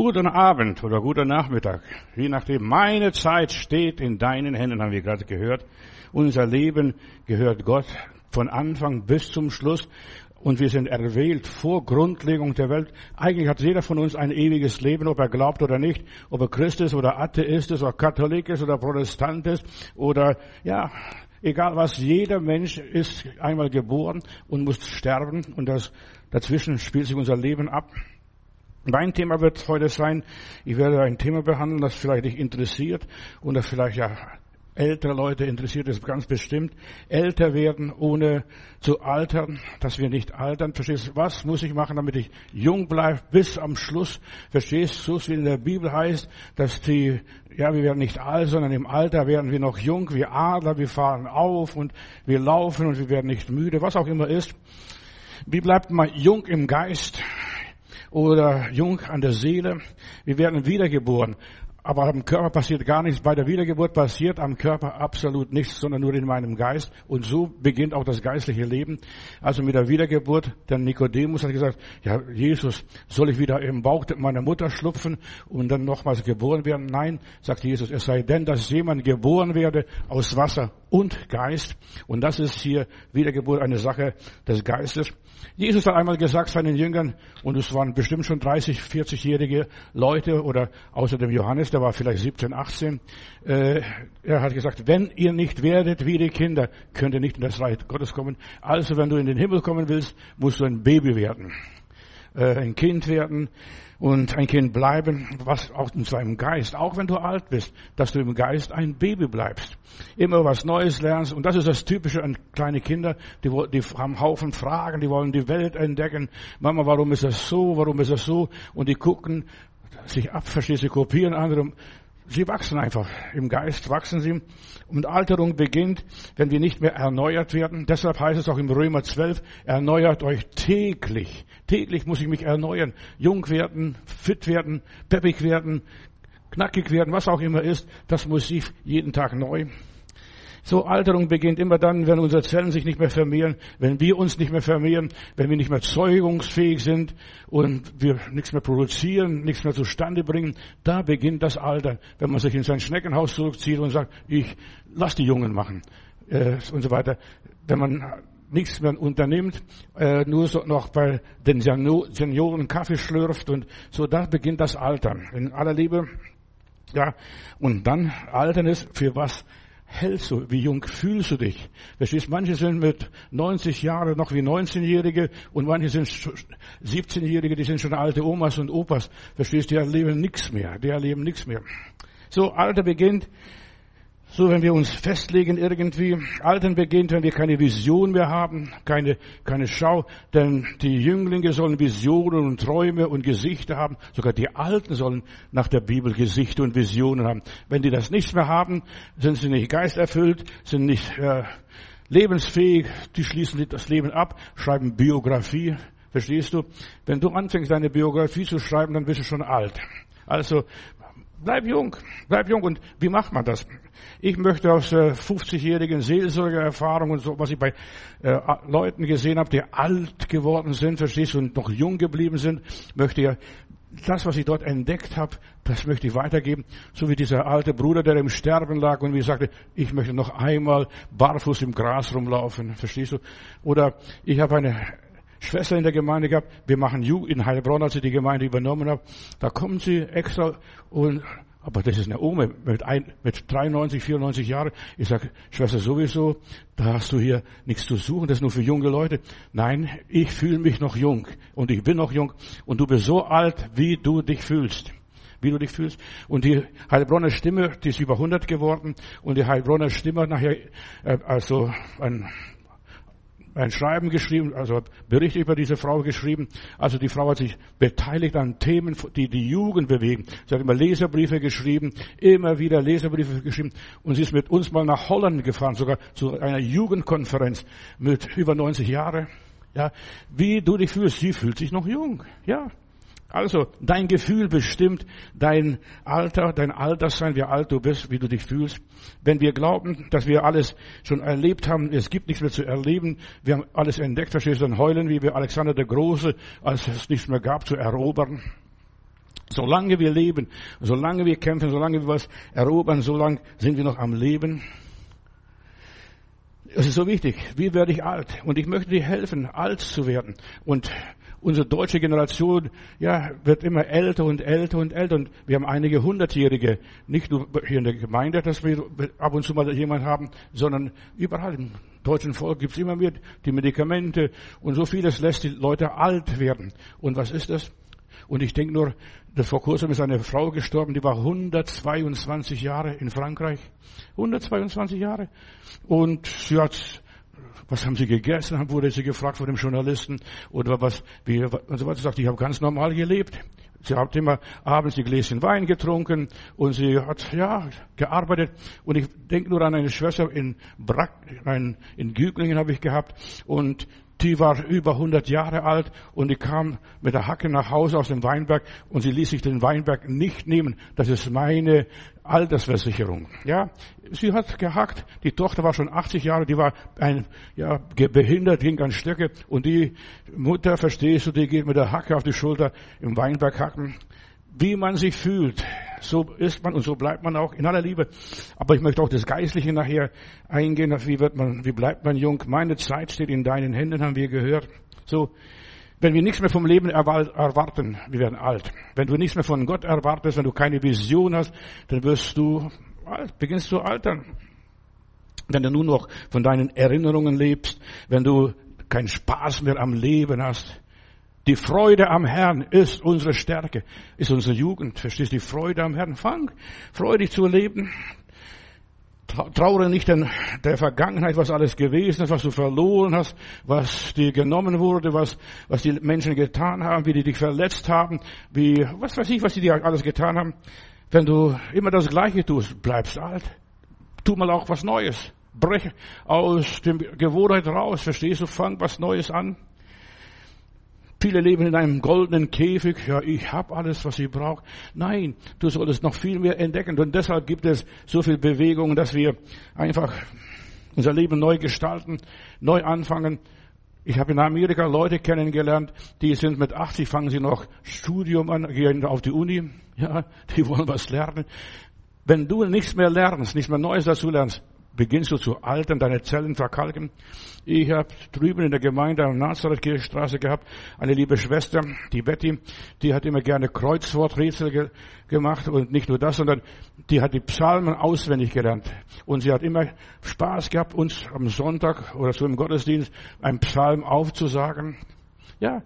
Guten Abend oder guten Nachmittag. Je nachdem, meine Zeit steht in deinen Händen, haben wir gerade gehört. Unser Leben gehört Gott von Anfang bis zum Schluss. Und wir sind erwählt vor Grundlegung der Welt. Eigentlich hat jeder von uns ein ewiges Leben, ob er glaubt oder nicht, ob er Christ ist oder Atheist ist oder Katholik ist oder Protestant ist oder, ja, egal was, jeder Mensch ist einmal geboren und muss sterben und das, dazwischen spielt sich unser Leben ab. Mein Thema wird heute sein, ich werde ein Thema behandeln, das vielleicht dich interessiert und das vielleicht ja ältere Leute interessiert es ganz bestimmt. Älter werden, ohne zu altern, dass wir nicht altern. Verstehst du, was muss ich machen, damit ich jung bleibe bis am Schluss? Verstehst du, so wie in der Bibel heißt, dass die, ja, wir werden nicht alt, sondern im Alter werden wir noch jung, wie Adler, wir fahren auf und wir laufen und wir werden nicht müde, was auch immer ist. Wie bleibt man jung im Geist? Oder jung an der Seele. Wir werden wiedergeboren. Aber am Körper passiert gar nichts. Bei der Wiedergeburt passiert am Körper absolut nichts, sondern nur in meinem Geist. Und so beginnt auch das geistliche Leben. Also mit der Wiedergeburt, der Nikodemus hat gesagt, ja, Jesus, soll ich wieder im Bauch meiner Mutter schlupfen und dann nochmals geboren werden? Nein, sagt Jesus, es sei denn, dass jemand geboren werde aus Wasser und Geist. Und das ist hier Wiedergeburt eine Sache des Geistes. Jesus hat einmal gesagt seinen Jüngern, und es waren bestimmt schon 30, 40-jährige Leute oder außer dem Johannes, der war vielleicht 17, 18, äh, er hat gesagt, wenn ihr nicht werdet wie die Kinder, könnt ihr nicht in das Reich Gottes kommen. Also wenn du in den Himmel kommen willst, musst du ein Baby werden, äh, ein Kind werden und ein Kind bleiben, was auch in seinem Geist, auch wenn du alt bist, dass du im Geist ein Baby bleibst. Immer was Neues lernst. Und das ist das Typische an kleine Kinder, die, die haben Haufen Fragen, die wollen die Welt entdecken. Mama, warum ist das so? Warum ist das so? Und die gucken sich ab, verstehst du, kopieren andere. Sie wachsen einfach. Im Geist wachsen sie. Und Alterung beginnt, wenn wir nicht mehr erneuert werden. Deshalb heißt es auch im Römer 12, erneuert euch täglich. Täglich muss ich mich erneuern. Jung werden, fit werden, peppig werden, knackig werden, was auch immer ist. Das muss ich jeden Tag neu. So Alterung beginnt immer dann, wenn unsere Zellen sich nicht mehr vermehren, wenn wir uns nicht mehr vermehren, wenn wir nicht mehr zeugungsfähig sind und wir nichts mehr produzieren, nichts mehr zustande bringen. Da beginnt das Alter, wenn man sich in sein Schneckenhaus zurückzieht und sagt, ich lass die Jungen machen äh, und so weiter. Wenn man nichts mehr unternimmt, äh, nur so noch bei den Senioren Kaffee schlürft und so, da beginnt das Altern. In aller Liebe, ja, und dann Altern ist für was? Hältst du? Wie jung fühlst du dich? Verstehst? Manche sind mit 90 Jahren noch wie 19-Jährige und manche sind 17-Jährige, die sind schon alte Omas und Opas. Verstehst? Die erleben nichts mehr. Die erleben nichts mehr. So, Alter beginnt so, wenn wir uns festlegen irgendwie, Altern beginnt, wenn wir keine Vision mehr haben, keine, keine Schau, denn die Jünglinge sollen Visionen und Träume und Gesichter haben, sogar die Alten sollen nach der Bibel Gesichter und Visionen haben. Wenn die das nicht mehr haben, sind sie nicht geisterfüllt, sind nicht äh, lebensfähig, die schließen das Leben ab, schreiben Biografie, verstehst du? Wenn du anfängst, deine Biografie zu schreiben, dann bist du schon alt. Also Bleib jung, bleib jung. Und wie macht man das? Ich möchte aus äh, 50-jährigen Seelsorgererfahrungen und so, was ich bei äh, Leuten gesehen habe, die alt geworden sind, verstehst du, und noch jung geblieben sind, möchte ja das, was ich dort entdeckt habe, das möchte ich weitergeben. So wie dieser alte Bruder, der im Sterben lag und mir sagte, ich möchte noch einmal barfuß im Gras rumlaufen, verstehst du? Oder ich habe eine Schwester in der Gemeinde gehabt. Wir machen Jugend in Heilbronn, als ich die Gemeinde übernommen habe. Da kommen sie extra und aber das ist eine Ome mit, ein, mit 93, 94 Jahren. Ich sage, Schwester, sowieso, da hast du hier nichts zu suchen, das ist nur für junge Leute. Nein, ich fühle mich noch jung und ich bin noch jung und du bist so alt, wie du dich fühlst. Wie du dich fühlst. Und die Heilbronner Stimme, die ist über 100 geworden und die Heilbronner Stimme nachher, äh, also ein ein Schreiben geschrieben, also Bericht über diese Frau geschrieben. Also die Frau hat sich beteiligt an Themen, die die Jugend bewegen. Sie hat immer Leserbriefe geschrieben, immer wieder Leserbriefe geschrieben. Und sie ist mit uns mal nach Holland gefahren, sogar zu einer Jugendkonferenz mit über 90 Jahren. Ja, wie du dich fühlst, sie fühlt sich noch jung. Ja, also, dein Gefühl bestimmt dein Alter, dein Alterssein, wie alt du bist, wie du dich fühlst. Wenn wir glauben, dass wir alles schon erlebt haben, es gibt nichts mehr zu erleben, wir haben alles entdeckt, verstehst du, dann heulen wie wir Alexander der Große, als es nichts mehr gab zu erobern. Solange wir leben, solange wir kämpfen, solange wir was erobern, solange sind wir noch am Leben. Es ist so wichtig. Wie werde ich alt? Und ich möchte dir helfen, alt zu werden. Und unsere deutsche Generation, ja, wird immer älter und älter und älter. Und wir haben einige Hundertjährige. Nicht nur hier in der Gemeinde, dass wir ab und zu mal jemanden haben, sondern überall im deutschen Volk gibt es immer mehr die Medikamente. Und so vieles lässt die Leute alt werden. Und was ist das? Und ich denke nur, dass vor kurzem ist eine Frau gestorben, die war 122 Jahre in Frankreich. 122 Jahre. Und sie hat, was haben Sie gegessen? Wurde sie gefragt von dem Journalisten. Oder was, wie, und so weiter. Sie sagt, ich habe ganz normal gelebt. Sie hat immer abends die Gläschen Wein getrunken und sie hat, ja, gearbeitet. Und ich denke nur an eine Schwester in Brack, in Güglingen habe ich gehabt. Und die war über 100 Jahre alt und die kam mit der Hacke nach Hause aus dem Weinberg und sie ließ sich den Weinberg nicht nehmen. Das ist meine Altersversicherung. Ja, sie hat gehackt. Die Tochter war schon 80 Jahre, die war ein, ja, behindert, ging an Stöcke und die Mutter, verstehst du, die geht mit der Hacke auf die Schulter im Weinberg hacken wie man sich fühlt, so ist man und so bleibt man auch in aller Liebe. Aber ich möchte auch das Geistliche nachher eingehen. Wie wird man, wie bleibt man jung? Meine Zeit steht in deinen Händen, haben wir gehört. So, wenn wir nichts mehr vom Leben erwarten, wir werden alt. Wenn du nichts mehr von Gott erwartest, wenn du keine Vision hast, dann wirst du alt, beginnst du altern. Wenn du nur noch von deinen Erinnerungen lebst, wenn du keinen Spaß mehr am Leben hast, die Freude am Herrn ist unsere Stärke, ist unsere Jugend. Verstehst du? Die Freude am Herrn. Fang freudig zu leben. Traure nicht in der Vergangenheit, was alles gewesen ist, was du verloren hast, was dir genommen wurde, was, was die Menschen getan haben, wie die dich verletzt haben, wie, was weiß ich, was die dir alles getan haben. Wenn du immer das Gleiche tust, bleibst alt. Tu mal auch was Neues. Brech aus dem Gewohnheit raus, verstehst du? Fang was Neues an. Viele leben in einem goldenen Käfig. Ja, ich habe alles, was ich brauche. Nein, du solltest noch viel mehr entdecken. Und deshalb gibt es so viel Bewegung, dass wir einfach unser Leben neu gestalten, neu anfangen. Ich habe in Amerika Leute kennengelernt, die sind mit 80, fangen sie noch Studium an, gehen auf die Uni. Ja, die wollen was lernen. Wenn du nichts mehr lernst, nichts mehr Neues dazu lernst, beginnst du zu altern, deine Zellen verkalken. Ich habe drüben in der Gemeinde am Nazareth-Kirchstraße gehabt, eine liebe Schwester, die Betty, die hat immer gerne Kreuzworträtsel ge gemacht und nicht nur das, sondern die hat die Psalmen auswendig gelernt. Und sie hat immer Spaß gehabt, uns am Sonntag oder so im Gottesdienst einen Psalm aufzusagen. Ja,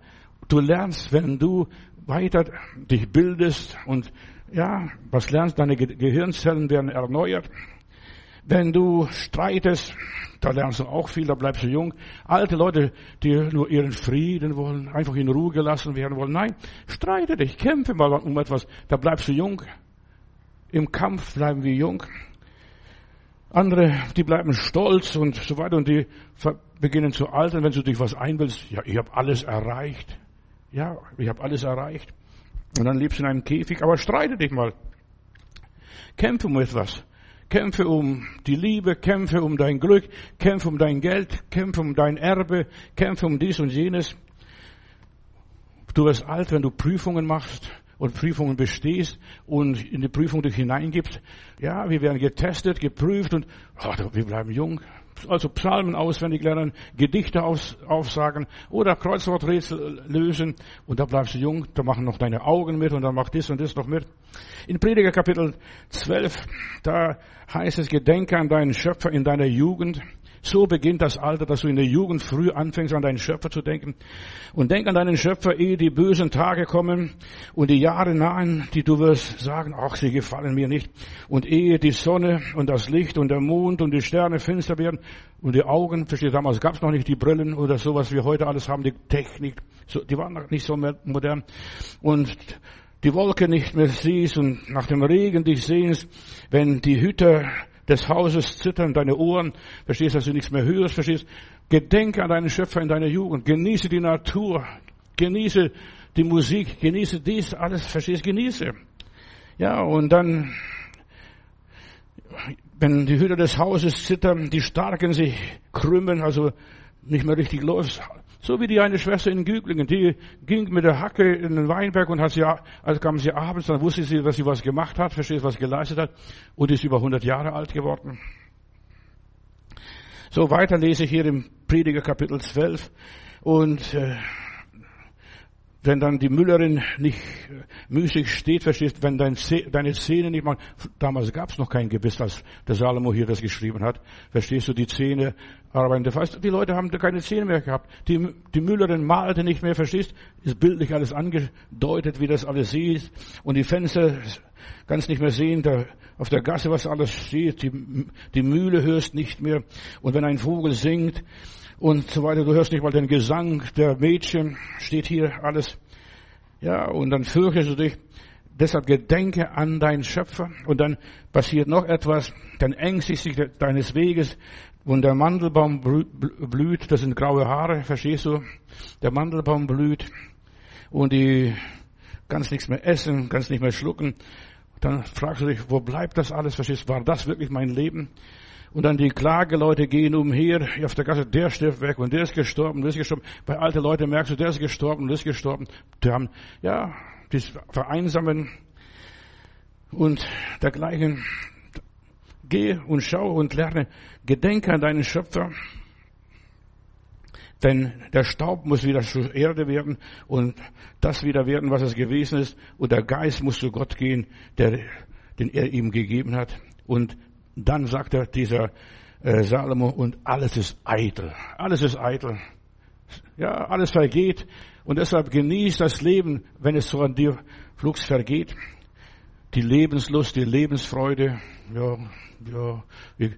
du lernst, wenn du weiter dich bildest und ja, was lernst, deine Gehirnzellen werden erneuert. Wenn du streitest, da lernst du auch viel, da bleibst du jung. Alte Leute, die nur ihren Frieden wollen, einfach in Ruhe gelassen werden wollen. Nein, streite dich, kämpfe mal um etwas, da bleibst du jung. Im Kampf bleiben wir jung. Andere, die bleiben stolz und so weiter und die beginnen zu altern, wenn du dich was einbildest. Ja, ich habe alles erreicht. Ja, ich habe alles erreicht. Und dann lebst du in einem Käfig, aber streite dich mal. Kämpfe um etwas. Kämpfe um die Liebe, kämpfe um dein Glück, kämpfe um dein Geld, kämpfe um dein Erbe, kämpfe um dies und jenes. Du wirst alt, wenn du Prüfungen machst und Prüfungen bestehst und in die Prüfung dich hineingibst. Ja, wir werden getestet, geprüft und oh, wir bleiben jung. Also Psalmen auswendig lernen, Gedichte aus, aufsagen oder Kreuzworträtsel lösen und da bleibst du jung, da machen noch deine Augen mit und dann macht das und das noch mit. In Prediger Kapitel 12, da heißt es, gedenke an deinen Schöpfer in deiner Jugend. So beginnt das Alter, dass du in der Jugend früh anfängst, an deinen Schöpfer zu denken. Und denk an deinen Schöpfer, ehe die bösen Tage kommen und die Jahre nahen, die du wirst sagen, ach, sie gefallen mir nicht. Und ehe die Sonne und das Licht und der Mond und die Sterne finster werden und die Augen, versteht, damals gab es noch nicht die Brillen oder sowas wie heute alles haben, die Technik, die waren noch nicht so modern. Und die Wolke nicht mehr siehst und nach dem Regen dich sehnst, wenn die Hüter des Hauses zittern, deine Ohren, verstehst, dass du nichts mehr hörst, verstehst, gedenke an deinen Schöpfer in deiner Jugend, genieße die Natur, genieße die Musik, genieße dies, alles, verstehst, genieße. Ja, und dann, wenn die Hüter des Hauses zittern, die Starken sich krümmen, also nicht mehr richtig läuft, So wie die eine Schwester in Güglingen, die ging mit der Hacke in den Weinberg und hat sie, als kam sie abends, dann wusste sie, dass sie was gemacht hat, versteht, was geleistet hat, und ist über 100 Jahre alt geworden. So weiter lese ich hier im Prediger Kapitel 12 und äh, wenn dann die Müllerin nicht äh, müßig steht, verstehst, wenn dein deine Zähne nicht mal, damals gab es noch kein Gebiss, als der Salomo hier das geschrieben hat, verstehst du, die Zähne arbeiten. Das heißt, die Leute haben keine Zähne mehr gehabt. Die, die Müllerin malte nicht mehr, verstehst, ist bildlich alles angedeutet, wie das alles sieht. Und die Fenster kannst nicht mehr sehen, da auf der Gasse, was alles steht, die, die Mühle hörst nicht mehr. Und wenn ein Vogel singt, und so weiter. Du hörst nicht mal den Gesang der Mädchen, steht hier alles. Ja, und dann fürchtest du dich. Deshalb gedenke an deinen Schöpfer. Und dann passiert noch etwas. Dann ängstigst dich deines Weges. Und der Mandelbaum blüht, das sind graue Haare, verstehst du? Der Mandelbaum blüht. Und die kannst nichts mehr essen, kannst nicht mehr schlucken. Dann fragst du dich, wo bleibt das alles? Verstehst du? War das wirklich mein Leben? Und dann die Klageleute gehen umher auf der Gasse, der stirbt weg und der ist gestorben, der ist gestorben. Bei alten Leuten merkst du, der ist gestorben, der ist gestorben. Die haben, ja, die vereinsamen und dergleichen. Geh und schau und lerne, gedenke an deinen Schöpfer. Denn der Staub muss wieder zur Erde werden und das wieder werden, was es gewesen ist. Und der Geist muss zu Gott gehen, der, den er ihm gegeben hat. Und dann sagt er dieser äh, Salomo, und alles ist eitel. Alles ist eitel. Ja, alles vergeht. Und deshalb genießt das Leben, wenn es so an dir flugs vergeht. Die Lebenslust, die Lebensfreude. Ja, ja, wie,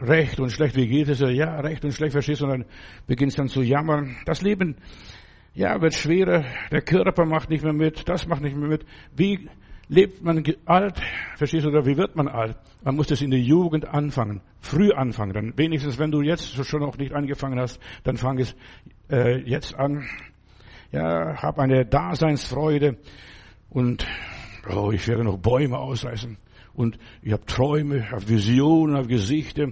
recht und schlecht, wie geht es? Ja, recht und schlecht, verstehst du? Und dann beginnst dann zu jammern. Das Leben, ja, wird schwerer. Der Körper macht nicht mehr mit. Das macht nicht mehr mit. Wie lebt man alt, verstehst du, oder wie wird man alt? Man muss das in der Jugend anfangen, früh anfangen. Dann wenigstens, wenn du jetzt schon noch nicht angefangen hast, dann fang es äh, jetzt an. Ja, hab eine Daseinsfreude und oh, ich werde noch Bäume ausreißen und ich habe Träume, habe Visionen, habe Gesichter.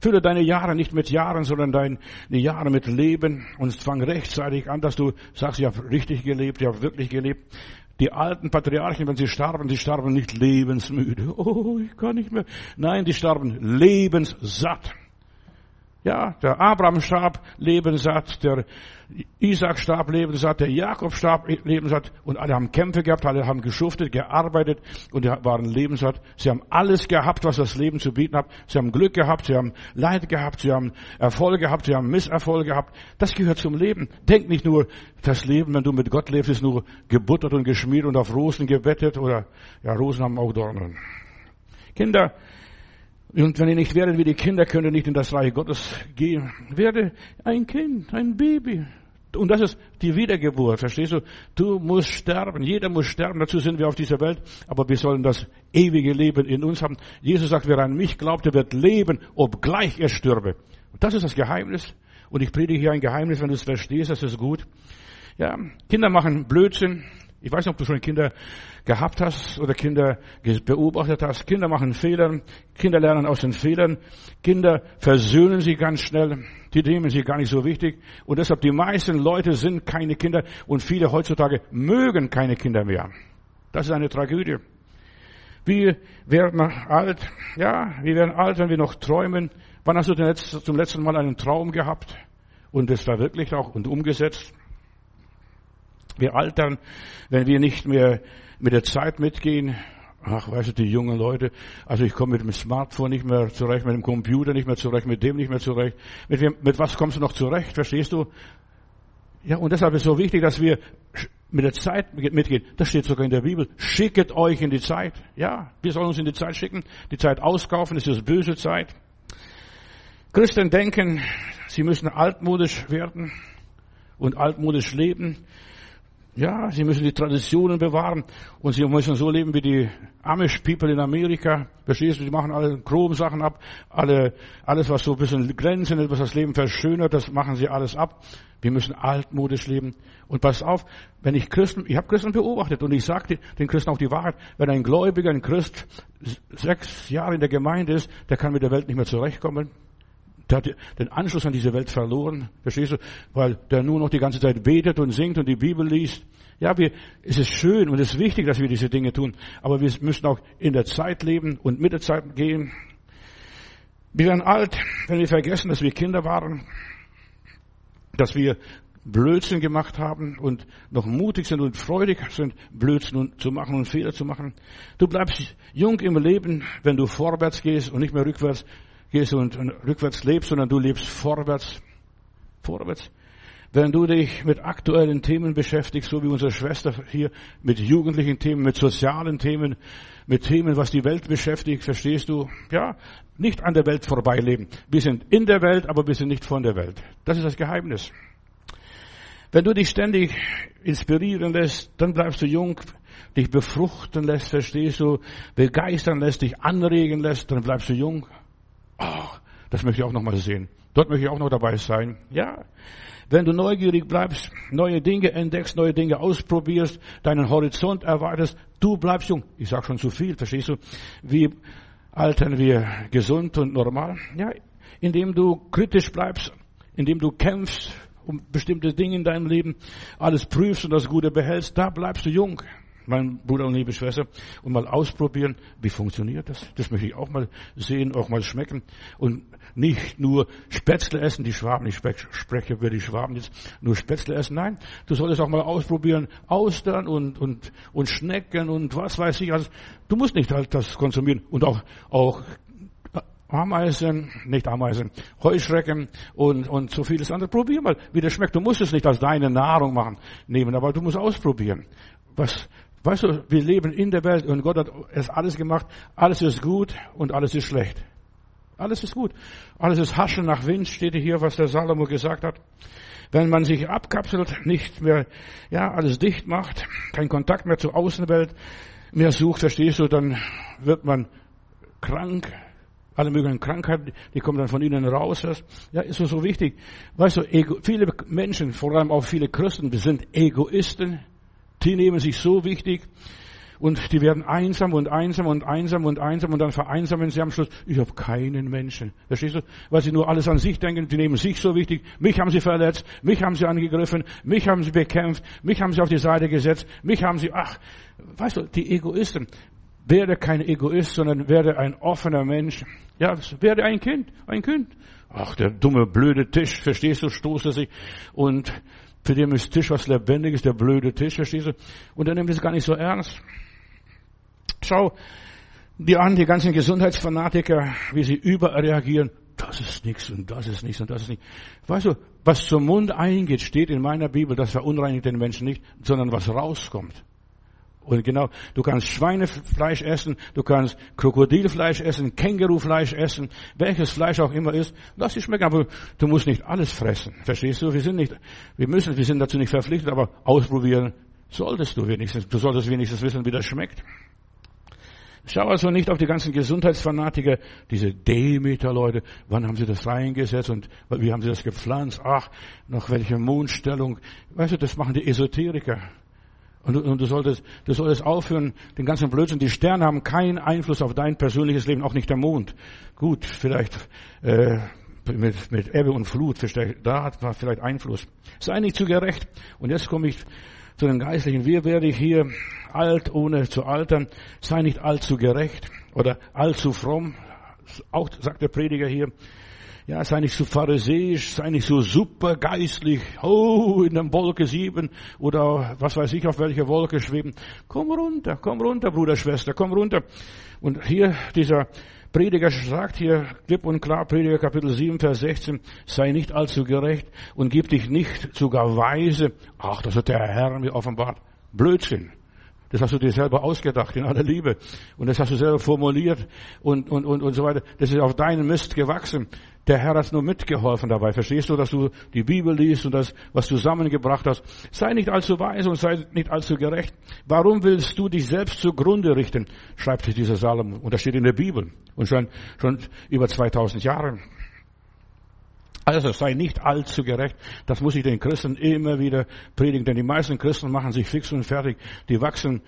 Fülle deine Jahre nicht mit Jahren, sondern deine Jahre mit Leben und fang rechtzeitig an, dass du sagst, ich habe richtig gelebt, ich habe wirklich gelebt. Die alten Patriarchen, wenn sie starben, die starben nicht lebensmüde. Oh, ich kann nicht mehr. Nein, die starben lebenssatt. Ja, der Abraham starb lebenssatt, der Isaac starb lebenssatt, der Jakob starb lebenssatt und alle haben Kämpfe gehabt, alle haben geschuftet, gearbeitet und waren lebenssatt. Sie haben alles gehabt, was das Leben zu bieten hat. Sie haben Glück gehabt, sie haben Leid gehabt, sie haben Erfolg gehabt, sie haben Misserfolg gehabt. Das gehört zum Leben. Denk nicht nur, das Leben, wenn du mit Gott lebst, ist nur gebuttert und geschmiert und auf Rosen gebettet oder, ja, Rosen haben auch Dornen. Kinder, und wenn ihr nicht werdet wie die Kinder, könnt ihr nicht in das Reich Gottes gehen. Werde ein Kind, ein Baby. Und das ist die Wiedergeburt, verstehst du? Du musst sterben, jeder muss sterben, dazu sind wir auf dieser Welt, aber wir sollen das ewige Leben in uns haben. Jesus sagt, wer an mich glaubt, der wird leben, obgleich er stürbe. Und das ist das Geheimnis. Und ich predige hier ein Geheimnis, wenn du es verstehst, das ist gut. Ja, Kinder machen Blödsinn, ich weiß nicht, ob du schon Kinder gehabt hast oder Kinder beobachtet hast. Kinder machen Fehler. Kinder lernen aus den Fehlern. Kinder versöhnen sie ganz schnell. Die nehmen sie gar nicht so wichtig. Und deshalb die meisten Leute sind keine Kinder und viele heutzutage mögen keine Kinder mehr. Das ist eine Tragödie. Wir werden alt. Ja, wir werden alt, wenn wir noch träumen. Wann hast du zum letzten Mal einen Traum gehabt? Und es war wirklich auch und umgesetzt? Wir altern, wenn wir nicht mehr mit der Zeit mitgehen. Ach, weißt du, die jungen Leute, also ich komme mit dem Smartphone nicht mehr zurecht, mit dem Computer nicht mehr zurecht, mit dem nicht mehr zurecht. Mit, wem, mit was kommst du noch zurecht, verstehst du? Ja, und deshalb ist es so wichtig, dass wir mit der Zeit mitgehen. Das steht sogar in der Bibel. Schicket euch in die Zeit. Ja, wir sollen uns in die Zeit schicken. Die Zeit auskaufen, das ist böse Zeit. Christen denken, sie müssen altmodisch werden und altmodisch leben. Ja, sie müssen die Traditionen bewahren und sie müssen so leben wie die Amish People in Amerika. Verstehst du, die machen alle groben Sachen ab, alle, alles was so ein bisschen glänzend ist, was das Leben verschönert, das machen sie alles ab. Wir müssen altmodisch leben. Und pass auf, wenn ich Christen, ich habe Christen beobachtet und ich sage den Christen auch die Wahrheit, wenn ein Gläubiger, ein Christ sechs Jahre in der Gemeinde ist, der kann mit der Welt nicht mehr zurechtkommen. Der hat den Anschluss an diese Welt verloren. Verstehst du? Weil der nur noch die ganze Zeit betet und singt und die Bibel liest. Ja, wir, es ist schön und es ist wichtig, dass wir diese Dinge tun. Aber wir müssen auch in der Zeit leben und mit der Zeit gehen. Wir werden alt, wenn wir vergessen, dass wir Kinder waren, dass wir Blödsinn gemacht haben und noch mutig sind und freudig sind, Blödsinn zu machen und Fehler zu machen. Du bleibst jung im Leben, wenn du vorwärts gehst und nicht mehr rückwärts gehst und rückwärts lebst, sondern du lebst vorwärts. Vorwärts. Wenn du dich mit aktuellen Themen beschäftigst, so wie unsere Schwester hier, mit jugendlichen Themen, mit sozialen Themen, mit Themen, was die Welt beschäftigt, verstehst du? Ja, nicht an der Welt vorbeileben. Wir sind in der Welt, aber wir sind nicht von der Welt. Das ist das Geheimnis. Wenn du dich ständig inspirieren lässt, dann bleibst du jung, dich befruchten lässt, verstehst du, begeistern lässt, dich anregen lässt, dann bleibst du jung. Ach, das möchte ich auch noch mal sehen. Dort möchte ich auch noch dabei sein. Ja. Wenn du neugierig bleibst, neue Dinge entdeckst, neue Dinge ausprobierst, deinen Horizont erweiterst, du bleibst jung. Ich sag schon zu viel, verstehst du? Wie altern wir gesund und normal? Ja, indem du kritisch bleibst, indem du kämpfst um bestimmte Dinge in deinem Leben, alles prüfst und das Gute behältst, da bleibst du jung mein Bruder und liebe Schwester, und mal ausprobieren, wie funktioniert das? Das möchte ich auch mal sehen, auch mal schmecken. Und nicht nur Spätzle essen, die Schwaben, ich spreche über die Schwaben jetzt, nur Spätzle essen. Nein, du solltest auch mal ausprobieren, Austern und, und, und Schnecken und was weiß ich. Also, du musst nicht halt das konsumieren. Und auch, auch Ameisen, nicht Ameisen, Heuschrecken und, und so vieles andere. Probier mal, wie das schmeckt. Du musst es nicht als deine Nahrung machen, nehmen, aber du musst ausprobieren. Was, Weißt du, wir leben in der Welt und Gott hat es alles gemacht. Alles ist gut und alles ist schlecht. Alles ist gut. Alles ist Haschen nach Wind, steht hier, was der Salomo gesagt hat. Wenn man sich abkapselt, nicht mehr, ja, alles dicht macht, kein Kontakt mehr zur Außenwelt mehr sucht, verstehst du, dann wird man krank. Alle möglichen Krankheiten, die kommen dann von innen raus. Ja, ist so wichtig. Weißt du, viele Menschen, vor allem auch viele Christen, wir sind Egoisten. Die nehmen sich so wichtig und die werden einsam und einsam und einsam und einsam und dann vereinsamen sie am Schluss. Ich habe keinen Menschen. Verstehst du? Weil sie nur alles an sich denken. Die nehmen sich so wichtig. Mich haben sie verletzt. Mich haben sie angegriffen. Mich haben sie bekämpft. Mich haben sie auf die Seite gesetzt. Mich haben sie, ach, weißt du, die Egoisten. Werde kein Egoist, sondern werde ein offener Mensch. Ja, werde ein Kind. Ein Kind. Ach, der dumme, blöde Tisch. Verstehst du? Stoße sich und für den ist Tisch was Lebendiges, der blöde Tisch, verstehst du? Und er nimmt es gar nicht so ernst. Schau dir an, die ganzen Gesundheitsfanatiker, wie sie überreagieren. Das ist nichts und das ist nichts und das ist nichts. Weißt du, was zum Mund eingeht, steht in meiner Bibel, das verunreinigt den Menschen nicht, sondern was rauskommt. Und genau, du kannst Schweinefleisch essen, du kannst Krokodilfleisch essen, Kängurufleisch essen, welches Fleisch auch immer ist. Lass dich schmecken, aber du musst nicht alles fressen. Verstehst du? Wir sind nicht, wir müssen, wir sind dazu nicht verpflichtet, aber ausprobieren solltest du wenigstens. Du solltest wenigstens wissen, wie das schmeckt. Schau also nicht auf die ganzen Gesundheitsfanatiker, diese Demeter-Leute. Wann haben sie das reingesetzt und wie haben sie das gepflanzt? Ach, nach welcher Mondstellung. Weißt du, das machen die Esoteriker. Und du, und du solltest, du solltest aufhören, den ganzen Blödsinn. Die Sterne haben keinen Einfluss auf dein persönliches Leben, auch nicht der Mond. Gut, vielleicht äh, mit, mit Ebbe und Flut, da hat man vielleicht Einfluss. Sei nicht zu gerecht. Und jetzt komme ich zu den Geistlichen. Wie werde ich hier alt, ohne zu altern? Sei nicht allzu gerecht oder allzu fromm. Auch sagt der Prediger hier. Ja, sei nicht so pharisäisch, sei nicht so super geistlich, oh, in der Wolke sieben oder was weiß ich, auf welche Wolke schweben. Komm runter, komm runter, Bruder, Schwester, komm runter. Und hier dieser Prediger sagt hier klipp und klar, Prediger Kapitel 7, Vers 16, sei nicht allzu gerecht und gib dich nicht sogar weise. Ach, das hat der Herr mir offenbart. Blödsinn. Das hast du dir selber ausgedacht in aller Liebe. Und das hast du selber formuliert und, und, und, und so weiter. Das ist auf deinen Mist gewachsen. Der Herr hat nur mitgeholfen dabei. Verstehst du, dass du die Bibel liest und das, was du zusammengebracht hast? Sei nicht allzu weise und sei nicht allzu gerecht. Warum willst du dich selbst zugrunde richten? Schreibt sich dieser Salomo. Und das steht in der Bibel. Und schon, schon über 2000 Jahre. Also sei nicht allzu gerecht. Das muss ich den Christen immer wieder predigen, denn die meisten Christen machen sich fix und fertig. Die wachsen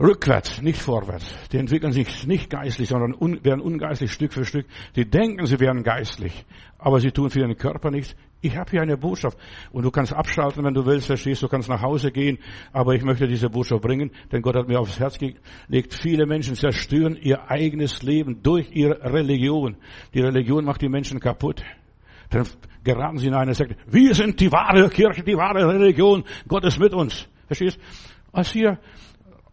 rückwärts, nicht vorwärts. Die entwickeln sich nicht geistlich, sondern un, werden ungeistlich Stück für Stück. Die denken, sie wären geistlich, aber sie tun für ihren Körper nichts. Ich habe hier eine Botschaft und du kannst abschalten, wenn du willst, verstehst du, kannst nach Hause gehen, aber ich möchte diese Botschaft bringen, denn Gott hat mir aufs Herz gelegt, viele Menschen zerstören ihr eigenes Leben durch ihre Religion. Die Religion macht die Menschen kaputt. Dann geraten sie in eine Sekte. Wir sind die wahre Kirche, die wahre Religion. Gott ist mit uns. Verstehst? Als hier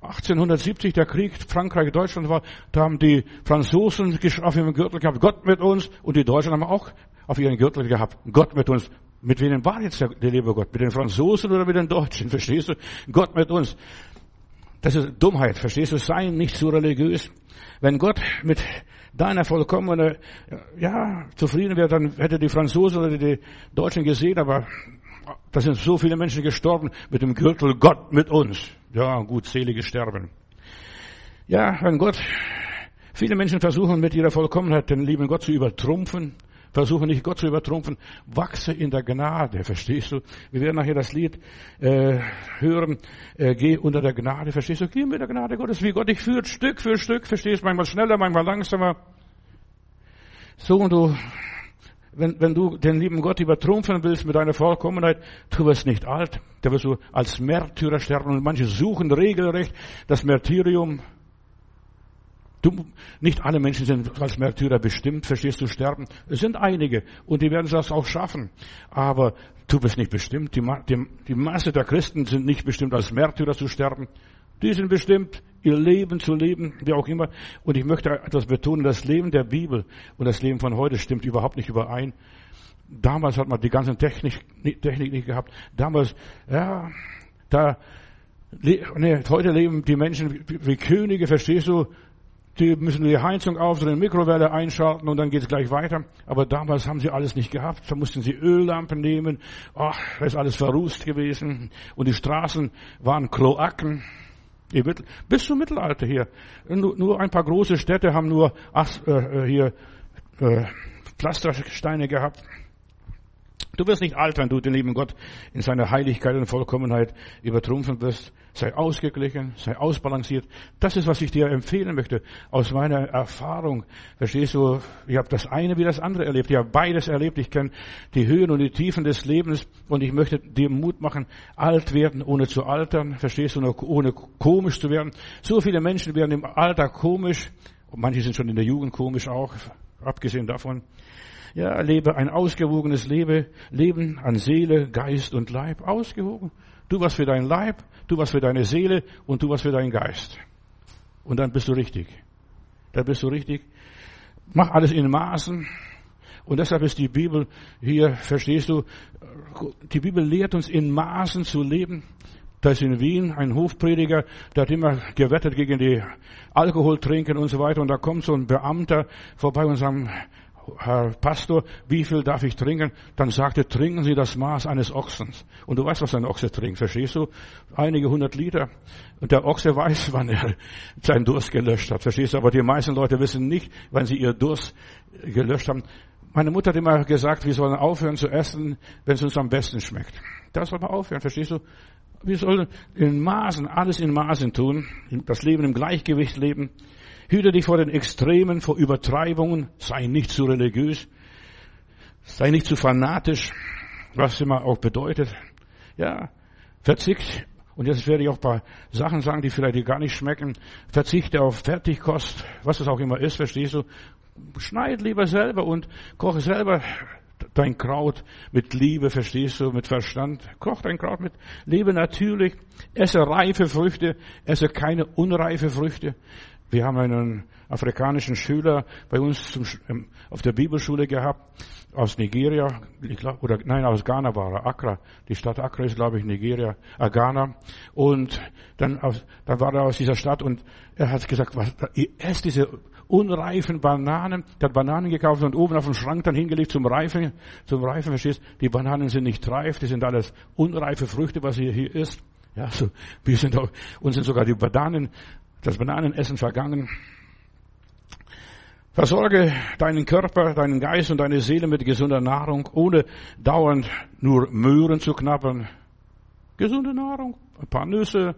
1870 der Krieg Frankreich, Deutschland war, da haben die Franzosen auf ihrem Gürtel gehabt, Gott mit uns, und die Deutschen haben auch auf ihren Gürtel gehabt, Gott mit uns. Mit wem war jetzt der, der liebe Gott? Mit den Franzosen oder mit den Deutschen? Verstehst du? Gott mit uns. Das ist Dummheit, verstehst du? Sei nicht so religiös. Wenn Gott mit deiner vollkommene, ja, zufrieden wäre, dann hätte die Franzosen oder die Deutschen gesehen, aber da sind so viele Menschen gestorben mit dem Gürtel Gott mit uns. Ja, gut, selige Sterben. Ja, wenn Gott, viele Menschen versuchen mit ihrer Vollkommenheit den lieben Gott zu übertrumpfen, versuchen nicht Gott zu übertrumpfen, wachse in der Gnade, verstehst du? Wir werden nachher das Lied äh, hören, äh, geh unter der Gnade, verstehst du? Geh mit der Gnade Gottes, wie Gott dich führt, Stück für Stück, verstehst du? Manchmal schneller, manchmal langsamer. So und du wenn, wenn du den lieben Gott übertrumpfen willst mit deiner Vollkommenheit, du wirst nicht alt. Da wirst du als Märtyrer sterben. Und manche suchen regelrecht das Märtyrium. Du, nicht alle Menschen sind als Märtyrer bestimmt, verstehst du, sterben. Es sind einige und die werden das auch schaffen. Aber du bist nicht bestimmt. Die, die, die Masse der Christen sind nicht bestimmt, als Märtyrer zu sterben. Die sind bestimmt, ihr Leben zu leben, wie auch immer. Und ich möchte etwas betonen, das Leben der Bibel und das Leben von heute stimmt überhaupt nicht überein. Damals hat man die ganze Technik, Technik nicht gehabt. Damals, ja, da, nee, heute leben die Menschen wie, wie Könige, verstehst du? Die müssen die Heizung aufdrehen, Mikrowelle einschalten und dann geht es gleich weiter. Aber damals haben sie alles nicht gehabt. Da mussten sie Öllampen nehmen. Ach, da ist alles verrußt gewesen. Und die Straßen waren Kloaken. Bis zum Mittelalter hier. Nur, ein paar große Städte haben nur ach, äh, äh, hier äh, Pflastersteine gehabt. Du wirst nicht alt, wenn du den lieben Gott in seiner Heiligkeit und Vollkommenheit übertrumpfen wirst. Sei ausgeglichen, sei ausbalanciert. Das ist, was ich dir empfehlen möchte aus meiner Erfahrung. Verstehst du? Ich habe das eine wie das andere erlebt. Ich habe beides erlebt. Ich kenne die Höhen und die Tiefen des Lebens und ich möchte dir Mut machen, alt werden, ohne zu altern. Verstehst du? Ohne komisch zu werden. So viele Menschen werden im Alter komisch. Und manche sind schon in der Jugend komisch auch, abgesehen davon. Ja, lebe ein ausgewogenes Leben, Leben an Seele, Geist und Leib. Ausgewogen. Du was für deinen Leib, du was für deine Seele und du was für deinen Geist. Und dann bist du richtig. Dann bist du richtig. Mach alles in Maßen. Und deshalb ist die Bibel hier, verstehst du, die Bibel lehrt uns in Maßen zu leben. Da ist in Wien ein Hofprediger, der hat immer gewettet gegen die Alkohol trinken und so weiter. Und da kommt so ein Beamter vorbei und sagt, Herr Pastor, wie viel darf ich trinken? Dann sagte, trinken Sie das Maß eines Ochsens. Und du weißt, was ein Ochse trinkt, verstehst du? Einige hundert Liter. Und der Ochse weiß, wann er seinen Durst gelöscht hat, verstehst du? Aber die meisten Leute wissen nicht, wann sie ihr Durst gelöscht haben. Meine Mutter hat immer gesagt, wir sollen aufhören zu essen, wenn es uns am besten schmeckt. Da soll man aufhören, verstehst du? Wir sollen in Maßen, alles in Maßen tun, das Leben im Gleichgewicht leben. Hüte dich vor den Extremen, vor Übertreibungen, sei nicht zu religiös, sei nicht zu fanatisch, was immer auch bedeutet. Ja, verzicht. Und jetzt werde ich auch paar Sachen sagen, die vielleicht dir gar nicht schmecken. Verzichte auf Fertigkost, was es auch immer ist, verstehst du? Schneid lieber selber und koche selber dein Kraut mit Liebe, verstehst du, mit Verstand. Koch dein Kraut mit Liebe natürlich. Esse reife Früchte, esse keine unreife Früchte. Wir haben einen afrikanischen Schüler bei uns zum, ähm, auf der Bibelschule gehabt, aus Nigeria, glaub, oder nein, aus Ghana war er, Accra. Die Stadt Accra ist, glaube ich, Nigeria, äh, Ghana. Und dann, aus, dann war er aus dieser Stadt und er hat gesagt, was, er isst diese unreifen Bananen, der hat Bananen gekauft und oben auf dem Schrank dann hingelegt zum Reifen, zum Reifen, verstehst? Die Bananen sind nicht reif, die sind alles unreife Früchte, was hier, hier ist. Ja, so, wir sind auch, uns sind sogar die Bananen das Bananenessen vergangen. Versorge deinen Körper, deinen Geist und deine Seele mit gesunder Nahrung, ohne dauernd nur Möhren zu knabbern. Gesunde Nahrung, ein paar Nüsse,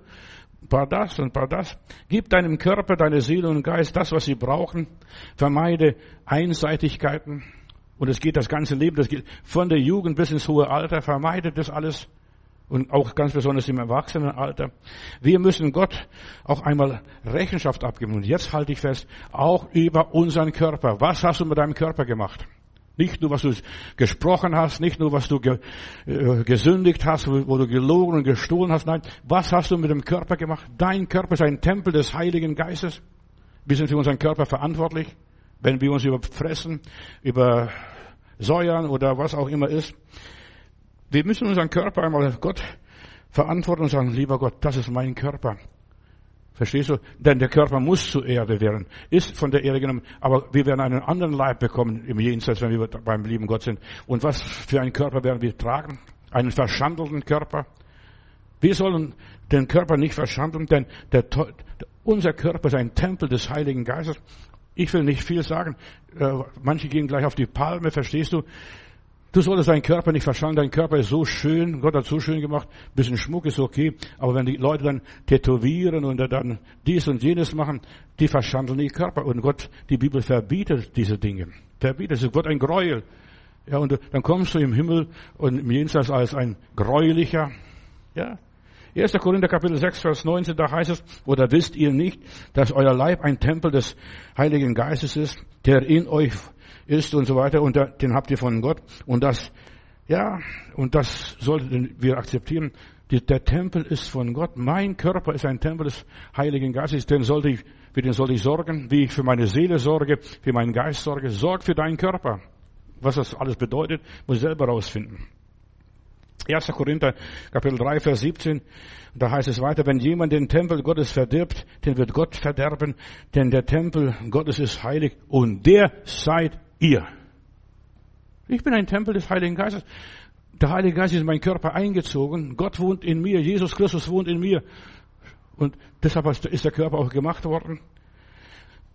paar das und paar das. Gib deinem Körper, deine Seele und Geist das, was sie brauchen. Vermeide Einseitigkeiten. Und es geht das ganze Leben, das geht von der Jugend bis ins hohe Alter. Vermeide das alles. Und auch ganz besonders im Erwachsenenalter. Wir müssen Gott auch einmal Rechenschaft abgeben. Und jetzt halte ich fest, auch über unseren Körper. Was hast du mit deinem Körper gemacht? Nicht nur, was du gesprochen hast, nicht nur, was du ge, äh, gesündigt hast, wo, du gelogen und gestohlen hast. Nein, was hast du mit dem Körper gemacht? Dein Körper ist ein Tempel des Heiligen Geistes. Wir sind für unseren Körper verantwortlich, wenn wir uns überfressen, übersäuern oder was auch immer ist. Wir müssen unseren Körper einmal Gott verantworten und sagen, lieber Gott, das ist mein Körper. Verstehst du? Denn der Körper muss zur Erde werden, ist von der Erde genommen, aber wir werden einen anderen Leib bekommen im Jenseits, wenn wir beim lieben Gott sind. Und was für einen Körper werden wir tragen? Einen verschandelten Körper? Wir sollen den Körper nicht verschandeln, denn der, unser Körper ist ein Tempel des Heiligen Geistes. Ich will nicht viel sagen. Äh, manche gehen gleich auf die Palme, verstehst du? Du solltest deinen Körper nicht verschandeln. Dein Körper ist so schön. Gott hat so schön gemacht. Ein bisschen Schmuck ist okay. Aber wenn die Leute dann tätowieren und dann dies und jenes machen, die verschandeln den Körper. Und Gott, die Bibel verbietet diese Dinge. Verbietet. Es ist Gott ein Gräuel. Ja, und dann kommst du im Himmel und im Jenseits als ein Gräulicher. Ja. 1. Korinther Kapitel 6, Vers 19, da heißt es, oder wisst ihr nicht, dass euer Leib ein Tempel des Heiligen Geistes ist, der in euch ist und so weiter und den habt ihr von Gott und das, ja, und das sollten wir akzeptieren. Der Tempel ist von Gott. Mein Körper ist ein Tempel des Heiligen Geistes. Den sollte ich, für den sollte ich sorgen, wie ich für meine Seele sorge, für meinen Geist sorge. Sorg für deinen Körper. Was das alles bedeutet, muss ich selber rausfinden. 1. Korinther, Kapitel 3, Vers 17. Da heißt es weiter, wenn jemand den Tempel Gottes verdirbt, den wird Gott verderben, denn der Tempel Gottes ist heilig und der seid ihr. Ich bin ein Tempel des Heiligen Geistes. Der Heilige Geist ist in meinen Körper eingezogen. Gott wohnt in mir. Jesus Christus wohnt in mir. Und deshalb ist der Körper auch gemacht worden.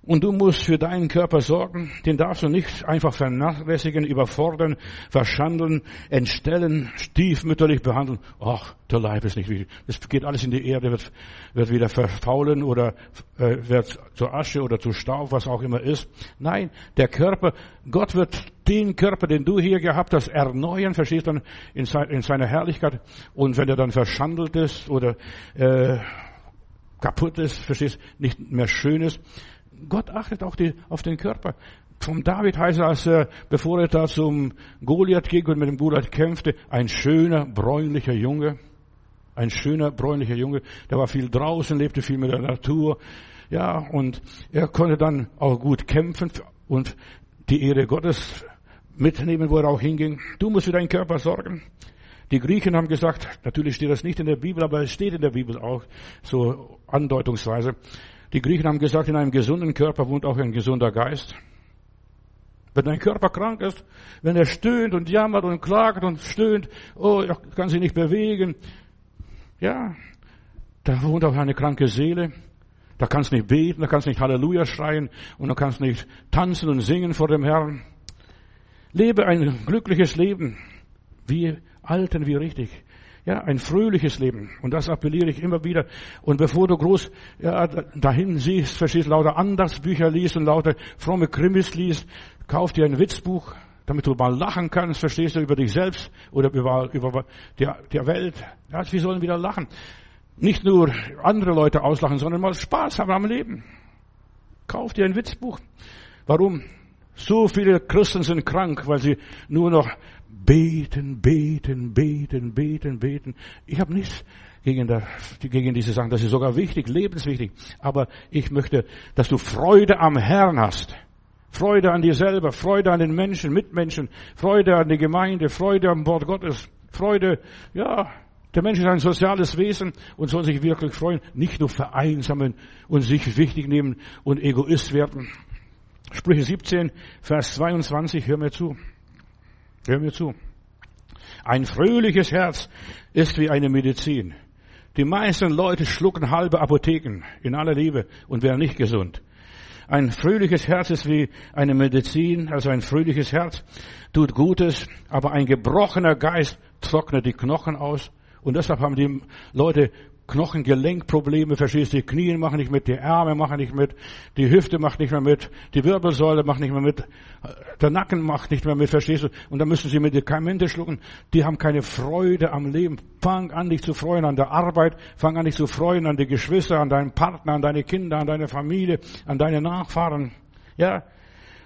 Und du musst für deinen Körper sorgen. Den darfst du nicht einfach vernachlässigen, überfordern, verschandeln, entstellen, stiefmütterlich behandeln. Ach, der Leib ist nicht wichtig. Das geht alles in die Erde, wird, wird wieder verfaulen oder äh, wird zur Asche oder zu Staub, was auch immer ist. Nein, der Körper, Gott wird den Körper, den du hier gehabt hast, erneuern, verstehst du, in, in seiner Herrlichkeit. Und wenn er dann verschandelt ist oder äh, kaputt ist, verstehst, nicht mehr schön ist, Gott achtet auch die, auf den Körper. Vom David heißt es, äh, bevor er da zum Goliath ging und mit dem Goliath kämpfte, ein schöner, bräunlicher Junge. Ein schöner, bräunlicher Junge. Der war viel draußen, lebte viel mit der Natur. Ja, und er konnte dann auch gut kämpfen und die Ehre Gottes mitnehmen, wo er auch hinging. Du musst für deinen Körper sorgen. Die Griechen haben gesagt, natürlich steht das nicht in der Bibel, aber es steht in der Bibel auch so andeutungsweise. Die Griechen haben gesagt, in einem gesunden Körper wohnt auch ein gesunder Geist. Wenn dein Körper krank ist, wenn er stöhnt und jammert und klagt und stöhnt, oh, er kann sich nicht bewegen, ja, da wohnt auch eine kranke Seele. Da kannst du nicht beten, da kannst du nicht Halleluja schreien und da kannst du nicht tanzen und singen vor dem Herrn. Lebe ein glückliches Leben. wie alten, wie richtig. Ja, ein fröhliches Leben. Und das appelliere ich immer wieder. Und bevor du groß ja, dahin siehst, verstehst, lauter Andachtsbücher liest und lauter fromme Krimis liest, kauf dir ein Witzbuch, damit du mal lachen kannst, verstehst du, über dich selbst oder über, über die, die Welt. Ja, wir sollen wieder lachen. Nicht nur andere Leute auslachen, sondern mal Spaß haben am Leben. Kauf dir ein Witzbuch. Warum? So viele Christen sind krank, weil sie nur noch beten, beten, beten, beten, beten. Ich habe nichts gegen, der, gegen diese Sachen. Das ist sogar wichtig, lebenswichtig. Aber ich möchte, dass du Freude am Herrn hast. Freude an dir selber, Freude an den Menschen, Mitmenschen, Freude an die Gemeinde, Freude am Wort Gottes, Freude, ja, der Mensch ist ein soziales Wesen und soll sich wirklich freuen, nicht nur vereinsamen und sich wichtig nehmen und Egoist werden. Sprüche 17, Vers 22, hör mir zu. Hör mir zu. Ein fröhliches Herz ist wie eine Medizin. Die meisten Leute schlucken halbe Apotheken in aller Liebe und werden nicht gesund. Ein fröhliches Herz ist wie eine Medizin, also ein fröhliches Herz tut Gutes, aber ein gebrochener Geist trocknet die Knochen aus. Und deshalb haben die Leute Knochengelenkprobleme, verstehst du? Die Knie machen nicht mit, die Arme machen nicht mit, die Hüfte macht nicht mehr mit, die Wirbelsäule macht nicht mehr mit, der Nacken macht nicht mehr mit, verstehst du? Und dann müssen sie Medikamente schlucken. Die haben keine Freude am Leben. Fang an, dich zu freuen an der Arbeit. Fang an, dich zu freuen an die Geschwister, an deinen Partner, an deine Kinder, an deine Familie, an deine Nachfahren. Ja,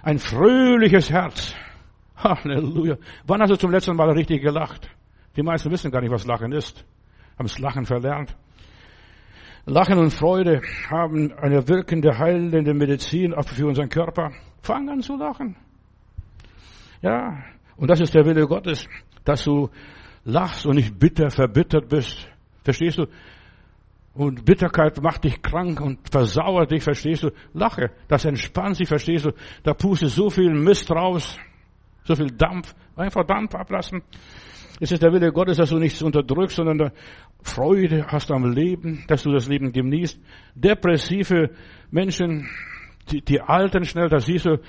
ein fröhliches Herz. Halleluja. Wann hast du zum letzten Mal richtig gelacht? Die meisten wissen gar nicht, was Lachen ist. Haben das Lachen verlernt. Lachen und Freude haben eine wirkende, heilende Medizin für unseren Körper. Fang an zu lachen. Ja, und das ist der Wille Gottes, dass du lachst und nicht bitter, verbittert bist. Verstehst du? Und Bitterkeit macht dich krank und versauert dich, verstehst du? Lache, das entspannt sich, verstehst du? Da pustet so viel Mist raus, so viel Dampf, einfach Dampf ablassen. Es ist der Wille Gottes, dass du nichts unterdrückst, sondern Freude hast am Leben, dass du das Leben genießt. Depressive Menschen, die, die altern schnell, da siehst du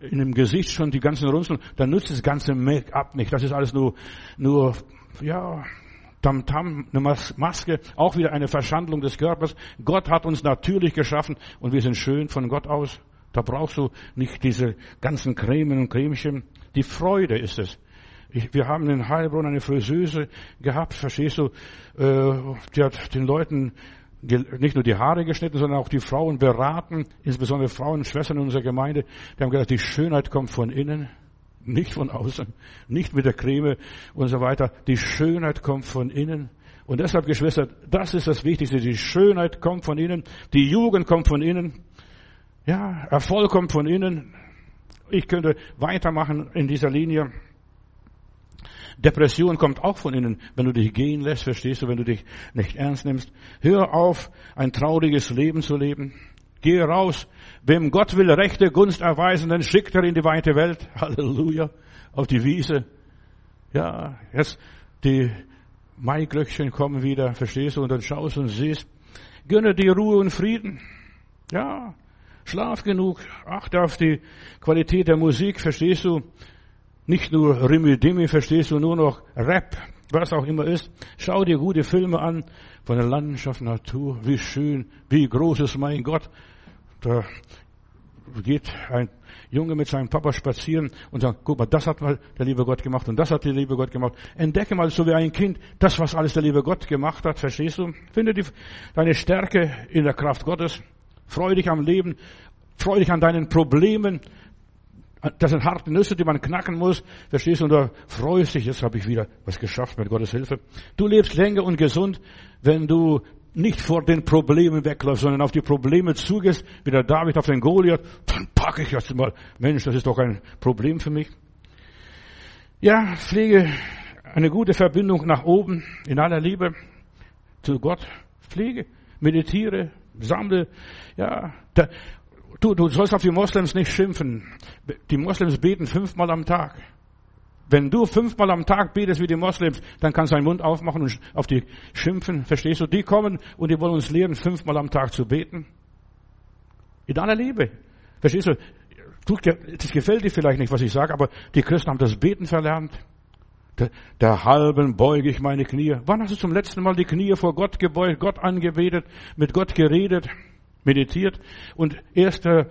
in dem Gesicht schon die ganzen Runzeln, dann nützt das ganze Make-up nicht. Das ist alles nur, nur, ja, Tamtam, eine Maske, auch wieder eine Verschandlung des Körpers. Gott hat uns natürlich geschaffen und wir sind schön von Gott aus. Da brauchst du nicht diese ganzen Cremen und Cremchen. Die Freude ist es. Ich, wir haben in Heilbronn eine Friseuse gehabt, verstehst du? Äh, die hat den Leuten nicht nur die Haare geschnitten, sondern auch die Frauen beraten, insbesondere Frauen, Schwestern in unserer Gemeinde. Die haben gesagt, die Schönheit kommt von innen, nicht von außen, nicht mit der Creme und so weiter. Die Schönheit kommt von innen. Und deshalb, Geschwister, das ist das Wichtigste. Die Schönheit kommt von innen, die Jugend kommt von innen, ja, Erfolg kommt von innen. Ich könnte weitermachen in dieser Linie. Depression kommt auch von innen, wenn du dich gehen lässt, verstehst du, wenn du dich nicht ernst nimmst. Hör auf, ein trauriges Leben zu leben. Geh raus. Wem Gott will rechte Gunst erweisen, dann schickt er in die weite Welt. Halleluja. Auf die Wiese. Ja, jetzt die Maiglöckchen kommen wieder, verstehst du, und dann schaust und siehst. Gönne dir Ruhe und Frieden. Ja, schlaf genug. Achte auf die Qualität der Musik, verstehst du. Nicht nur Rimmi-Dimmi, verstehst du, nur noch Rap, was auch immer ist. Schau dir gute Filme an von der Landschaft, Natur, wie schön, wie groß ist mein Gott. Da geht ein Junge mit seinem Papa spazieren und sagt, guck mal, das hat mal der liebe Gott gemacht und das hat der liebe Gott gemacht. Entdecke mal so wie ein Kind, das, was alles der liebe Gott gemacht hat, verstehst du? Finde die, deine Stärke in der Kraft Gottes. Freu dich am Leben. Freu dich an deinen Problemen. Das sind harte Nüsse, die man knacken muss. Verstehst du? Und da freust dich, jetzt habe ich wieder was geschafft mit Gottes Hilfe. Du lebst länger und gesund, wenn du nicht vor den Problemen wegläufst, sondern auf die Probleme zugehst, wie der David auf den Goliath, dann packe ich jetzt mal, Mensch, das ist doch ein Problem für mich. Ja, pflege eine gute Verbindung nach oben in aller Liebe zu Gott. Pflege, meditiere, sammle, ja, da, Du, du sollst auf die Moslems nicht schimpfen. Die Moslems beten fünfmal am Tag. Wenn du fünfmal am Tag betest wie die Moslems, dann kannst du deinen Mund aufmachen und auf die schimpfen. Verstehst du? Die kommen und die wollen uns lehren, fünfmal am Tag zu beten. In aller Liebe. Verstehst du? Das gefällt dir vielleicht nicht, was ich sage, aber die Christen haben das Beten verlernt. Der, der halben beuge ich meine Knie. Wann hast du zum letzten Mal die Knie vor Gott gebeugt, Gott angebetet, mit Gott geredet? meditiert. Und 1. Äh,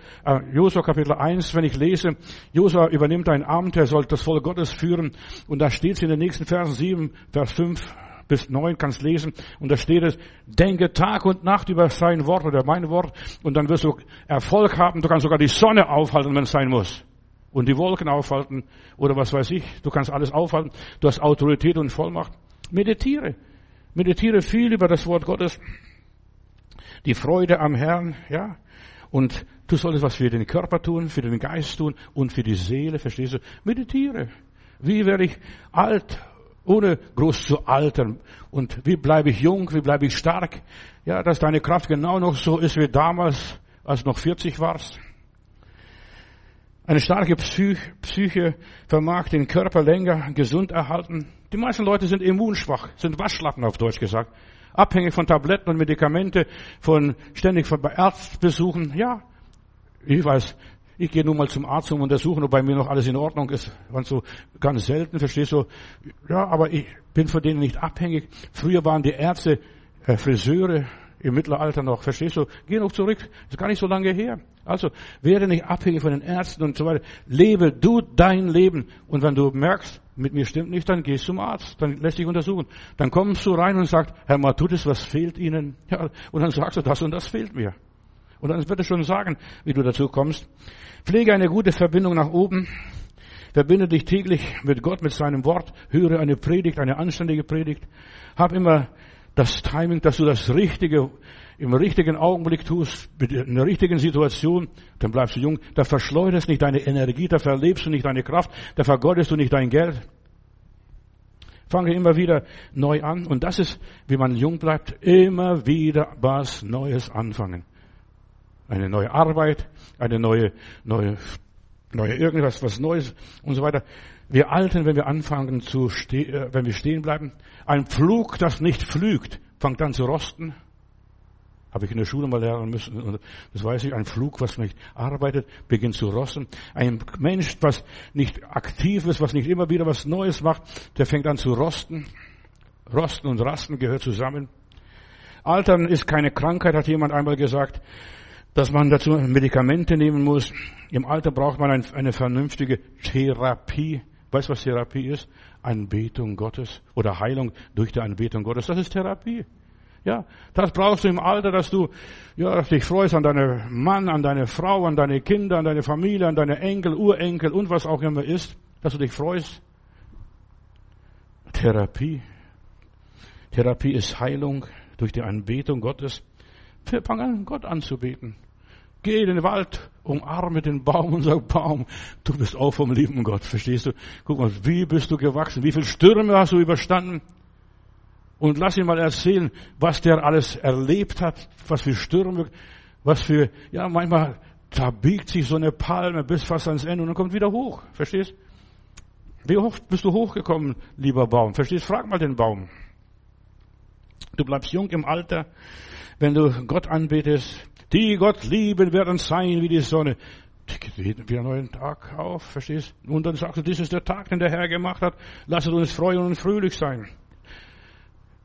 Josua Kapitel 1, wenn ich lese, Josua übernimmt ein Amt, er soll das Volk Gottes führen. Und da steht es in den nächsten Versen 7, Vers 5 bis 9, kannst lesen. Und da steht es, denke Tag und Nacht über sein Wort oder mein Wort. Und dann wirst du Erfolg haben. Du kannst sogar die Sonne aufhalten, wenn es sein muss. Und die Wolken aufhalten oder was weiß ich. Du kannst alles aufhalten. Du hast Autorität und Vollmacht. Meditiere. Meditiere viel über das Wort Gottes die Freude am Herrn, ja. Und du solltest was für den Körper tun, für den Geist tun und für die Seele, verstehst du? Meditiere. Wie werde ich alt, ohne groß zu altern? Und wie bleibe ich jung, wie bleibe ich stark? Ja, dass deine Kraft genau noch so ist wie damals, als du noch 40 warst. Eine starke Psyche, vermag den Körper länger gesund erhalten. Die meisten Leute sind immunschwach, sind Waschlappen auf Deutsch gesagt abhängig von Tabletten und Medikamente, von ständig von Arztbesuchen. Ja, ich weiß, ich gehe nun mal zum Arzt um untersuchen, ob bei mir noch alles in Ordnung ist. Und so ganz selten, verstehst du? Ja, aber ich bin von denen nicht abhängig. Früher waren die Ärzte Friseure im Mittelalter noch, verstehst du? Geh noch zurück, ist gar nicht so lange her. Also werde nicht abhängig von den Ärzten und so weiter. Lebe du dein Leben. Und wenn du merkst, mit mir stimmt nicht, dann gehst zum Arzt, dann lässt dich untersuchen. Dann kommst du rein und sagst, Herr Matutis, was fehlt Ihnen? Ja, und dann sagst du, das und das fehlt mir. Und dann wird es schon sagen, wie du dazu kommst. Pflege eine gute Verbindung nach oben. Verbinde dich täglich mit Gott, mit seinem Wort. Höre eine Predigt, eine anständige Predigt. Hab immer das Timing, dass du das Richtige im richtigen Augenblick tust, in der richtigen Situation, dann bleibst du jung. Da verschleuderst nicht deine Energie, da verlebst du nicht deine Kraft, da vergeudest du nicht dein Geld. Fange immer wieder neu an. Und das ist, wie man jung bleibt, immer wieder was Neues anfangen. Eine neue Arbeit, eine neue, neue, neue irgendwas, was Neues und so weiter. Wir Alten, wenn wir anfangen zu, ste äh, wenn wir stehen bleiben, ein Flug, das nicht flügt, fängt an zu rosten. Habe ich in der Schule mal lernen müssen. Das weiß ich. Ein Flug, was nicht arbeitet, beginnt zu rosten. Ein Mensch, was nicht aktiv ist, was nicht immer wieder was Neues macht, der fängt an zu rosten. Rosten und Rasten gehört zusammen. Altern ist keine Krankheit, hat jemand einmal gesagt, dass man dazu Medikamente nehmen muss. Im Alter braucht man eine vernünftige Therapie. Weißt du, was Therapie ist? Anbetung Gottes oder Heilung durch die Anbetung Gottes. Das ist Therapie. Ja, das brauchst du im Alter, dass du ja, dich freust an deinen Mann, an deine Frau, an deine Kinder, an deine Familie, an deine Enkel, Urenkel und was auch immer ist, dass du dich freust. Therapie. Therapie ist Heilung durch die Anbetung Gottes. Fang an, Gott anzubeten. Geh in den Wald, umarme den Baum und sag, Baum, du bist auch vom lieben Gott, verstehst du? Guck mal, wie bist du gewachsen? Wie viele Stürme hast du überstanden? Und lass ihn mal erzählen, was der alles erlebt hat, was für Stürme, was für, ja, manchmal, da biegt sich so eine Palme bis fast ans Ende und dann kommt wieder hoch, verstehst? Wie oft bist du hochgekommen, lieber Baum? Verstehst? Frag mal den Baum. Du bleibst jung im Alter, wenn du Gott anbetest. Die Gott lieben werden sein wie die Sonne. Die geht wieder einen neuen Tag auf, verstehst? Und dann sagst du, das ist der Tag, den der Herr gemacht hat. Lasst uns freuen und fröhlich sein.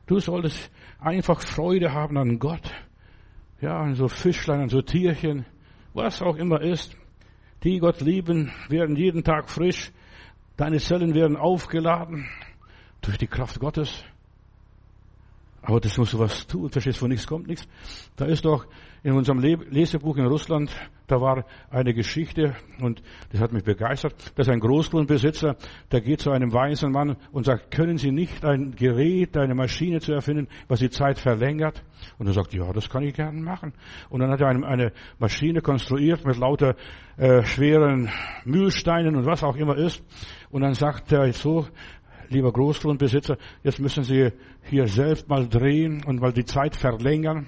Du solltest einfach Freude haben an Gott. Ja, an so Fischlein, an so Tierchen, was auch immer ist. Die Gott lieben, werden jeden Tag frisch. Deine Zellen werden aufgeladen durch die Kraft Gottes. Aber das musst du was tun, verstehst von nichts kommt nichts. Da ist doch in unserem Lesebuch in Russland, da war eine Geschichte und das hat mich begeistert, dass ein Großgrundbesitzer, der geht zu einem weisen Mann und sagt, können Sie nicht ein Gerät, eine Maschine zu erfinden, was die Zeit verlängert? Und er sagt, ja, das kann ich gerne machen. Und dann hat er eine, Maschine konstruiert mit lauter äh, schweren Mühlsteinen und was auch immer ist. Und dann sagt er so, lieber Großgrundbesitzer, jetzt müssen Sie hier selbst mal drehen und mal die Zeit verlängern.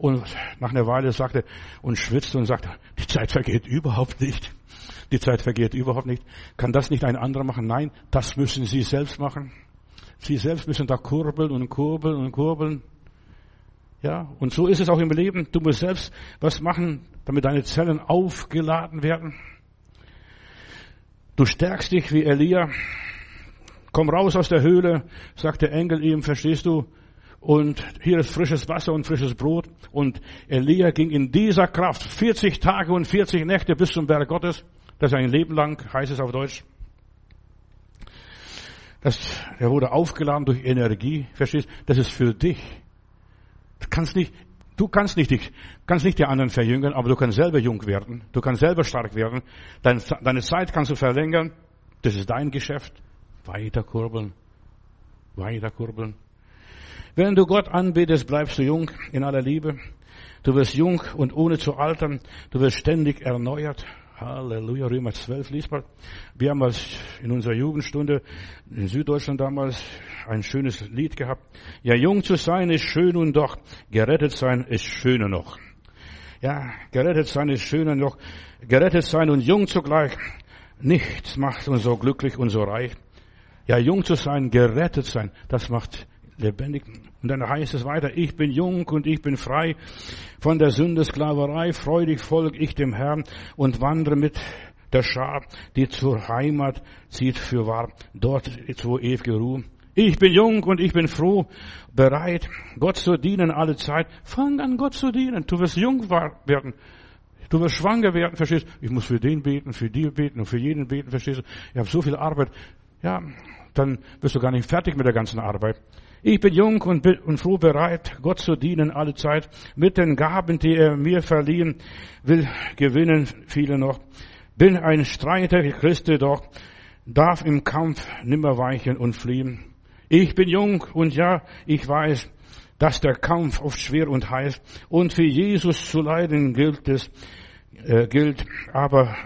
Und nach einer Weile sagte und schwitzte und sagte, die Zeit vergeht überhaupt nicht. Die Zeit vergeht überhaupt nicht. Kann das nicht ein anderer machen? Nein, das müssen Sie selbst machen. Sie selbst müssen da kurbeln und kurbeln und kurbeln. Ja, und so ist es auch im Leben. Du musst selbst was machen, damit deine Zellen aufgeladen werden. Du stärkst dich wie Elia. Komm raus aus der Höhle, sagt der Engel ihm, verstehst du? Und hier ist frisches Wasser und frisches Brot. Und Elia ging in dieser Kraft 40 Tage und 40 Nächte bis zum Berg Gottes. Das ist ein Leben lang, heißt es auf Deutsch. Das, er wurde aufgeladen durch Energie, verstehst? Das ist für dich. Du kannst nicht, du kannst nicht dich, kannst nicht die anderen verjüngen, aber du kannst selber jung werden. Du kannst selber stark werden. Deine, deine Zeit kannst du verlängern. Das ist dein Geschäft. Weiter kurbeln. Wenn du Gott anbetest, bleibst du jung in aller Liebe. Du wirst jung und ohne zu altern. Du wirst ständig erneuert. Halleluja, Römer 12, liest mal. Wir haben als in unserer Jugendstunde in Süddeutschland damals ein schönes Lied gehabt. Ja, jung zu sein ist schön und doch gerettet sein ist schöner noch. Ja, gerettet sein ist schöner noch. Gerettet sein und jung zugleich. Nichts macht uns so glücklich und so reich. Ja, jung zu sein, gerettet sein, das macht lebendig. Und dann heißt es weiter, ich bin jung und ich bin frei von der Sündesklaverei, freudig folge ich dem Herrn und wandere mit der Schar, die zur Heimat zieht für wahr, dort wo ewige Ruhe. Ich bin jung und ich bin froh, bereit, Gott zu dienen alle Zeit. Fang an, Gott zu dienen. Du wirst jung werden. Du wirst schwanger werden, verstehst du? Ich muss für den beten, für die beten und für jeden beten, verstehst du? Ich habe so viel Arbeit. Ja, dann wirst du gar nicht fertig mit der ganzen Arbeit. Ich bin jung und, und froh bereit, Gott zu dienen alle Zeit. Mit den Gaben, die er mir verliehen will, gewinnen viele noch. Bin ein Streiter, Christe doch, darf im Kampf nimmer weichen und fliehen. Ich bin jung und ja, ich weiß, dass der Kampf oft schwer und heiß und für Jesus zu leiden gilt es, äh, gilt, aber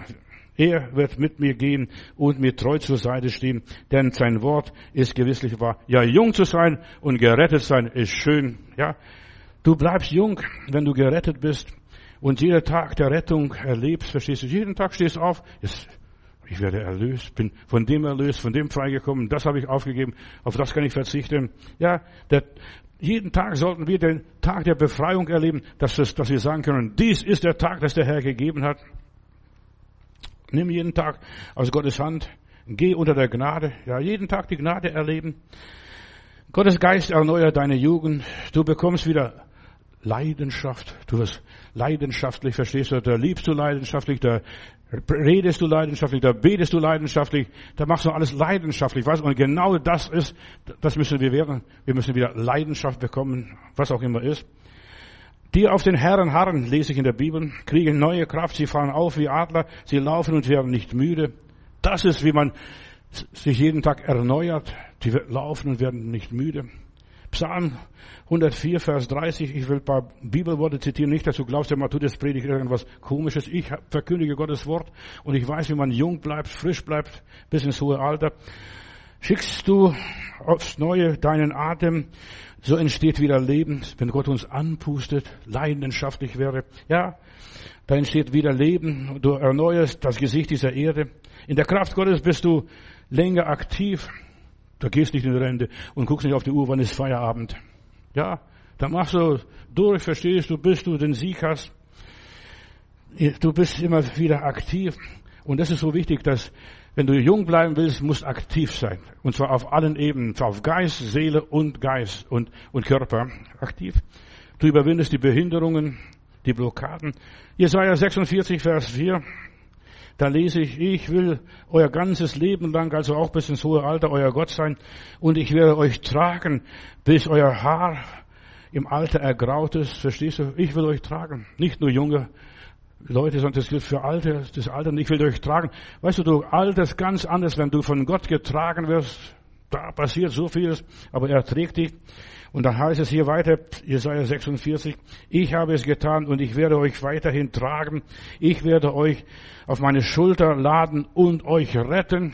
er wird mit mir gehen und mir treu zur Seite stehen, denn sein Wort ist gewisslich wahr. Ja, jung zu sein und gerettet sein ist schön, ja. Du bleibst jung, wenn du gerettet bist und jeder Tag der Rettung erlebst, verstehst du, jeden Tag stehst du auf, jetzt ich werde erlöst, bin von dem erlöst, von dem freigekommen, das habe ich aufgegeben, auf das kann ich verzichten. Ja, der, jeden Tag sollten wir den Tag der Befreiung erleben, dass, das, dass wir sagen können, dies ist der Tag, das der Herr gegeben hat. Nimm jeden Tag aus Gottes Hand, geh unter der Gnade, ja, jeden Tag die Gnade erleben. Gottes Geist erneuert deine Jugend, du bekommst wieder Leidenschaft, du wirst leidenschaftlich, verstehst du, da liebst du leidenschaftlich, da redest du leidenschaftlich, da betest du leidenschaftlich, da machst du alles leidenschaftlich, weißt Und genau das ist, das müssen wir werden. Wir müssen wieder Leidenschaft bekommen, was auch immer ist. Die auf den Herren harren, lese ich in der Bibel, kriegen neue Kraft, sie fahren auf wie Adler, sie laufen und werden nicht müde. Das ist, wie man sich jeden Tag erneuert. Die laufen und werden nicht müde. Psalm 104, Vers 30. Ich will ein paar Bibelworte zitieren. Nicht, dass du glaubst, der Matthäus predigt irgendwas Komisches. Ich verkündige Gottes Wort und ich weiß, wie man jung bleibt, frisch bleibt, bis ins hohe Alter. Schickst du aufs Neue deinen Atem, so entsteht wieder Leben, wenn Gott uns anpustet, leidenschaftlich wäre. Ja, da entsteht wieder Leben. Du erneuerst das Gesicht dieser Erde. In der Kraft Gottes bist du länger aktiv. Da gehst nicht in die Rente und guckst nicht auf die Uhr, wann ist Feierabend. Ja, da machst du durch, verstehst du, bis du den Sieg hast. Du bist immer wieder aktiv. Und das ist so wichtig, dass wenn du jung bleiben willst, musst aktiv sein. Und zwar auf allen Ebenen, auf Geist, Seele und Geist und, und Körper aktiv. Du überwindest die Behinderungen, die Blockaden. Jesaja 46, Vers 4. Da lese ich, ich will euer ganzes Leben lang, also auch bis ins hohe Alter, euer Gott sein. Und ich werde euch tragen, bis euer Haar im Alter ergraut ist. Verstehst du? Ich will euch tragen. Nicht nur junge Leute, sondern das gilt für Alte, das Alter. Und ich will euch tragen. Weißt du, du alterst ganz anders, wenn du von Gott getragen wirst. Da passiert so vieles, aber er trägt dich. Und dann heißt es hier weiter, Jesaja 46, ich habe es getan und ich werde euch weiterhin tragen. Ich werde euch auf meine Schulter laden und euch retten.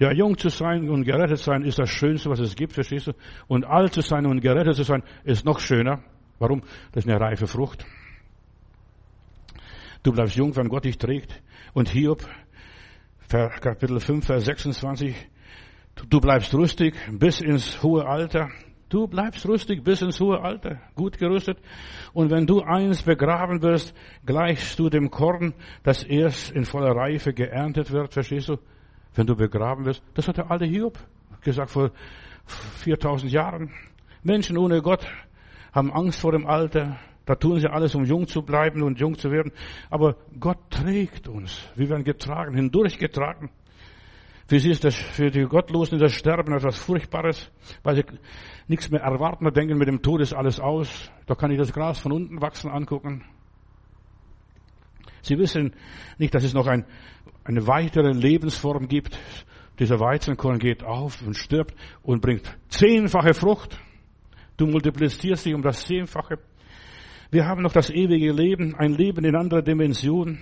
Ja, jung zu sein und gerettet sein ist das Schönste, was es gibt, verstehst du? Und alt zu sein und gerettet zu sein ist noch schöner. Warum? Das ist eine reife Frucht. Du bleibst jung, wenn Gott dich trägt. Und Hiob, Kapitel 5, Vers 26, du bleibst rüstig bis ins hohe Alter. Du bleibst rüstig bis ins hohe Alter, gut gerüstet. Und wenn du eins begraben wirst, gleichst du dem Korn, das erst in voller Reife geerntet wird, verstehst du? Wenn du begraben wirst, das hat der alte Hiob gesagt vor 4000 Jahren. Menschen ohne Gott haben Angst vor dem Alter. Da tun sie alles, um jung zu bleiben und jung zu werden. Aber Gott trägt uns. Wir werden getragen, hindurchgetragen. Für sie ist das, für die Gottlosen das Sterben etwas Furchtbares, weil sie nichts mehr erwarten und denken, mit dem Tod ist alles aus. Da kann ich das Gras von unten wachsen angucken. Sie wissen nicht, dass es noch ein, eine weitere Lebensform gibt. Dieser Weizenkorn geht auf und stirbt und bringt zehnfache Frucht. Du multiplizierst dich um das Zehnfache. Wir haben noch das ewige Leben, ein Leben in anderer Dimension.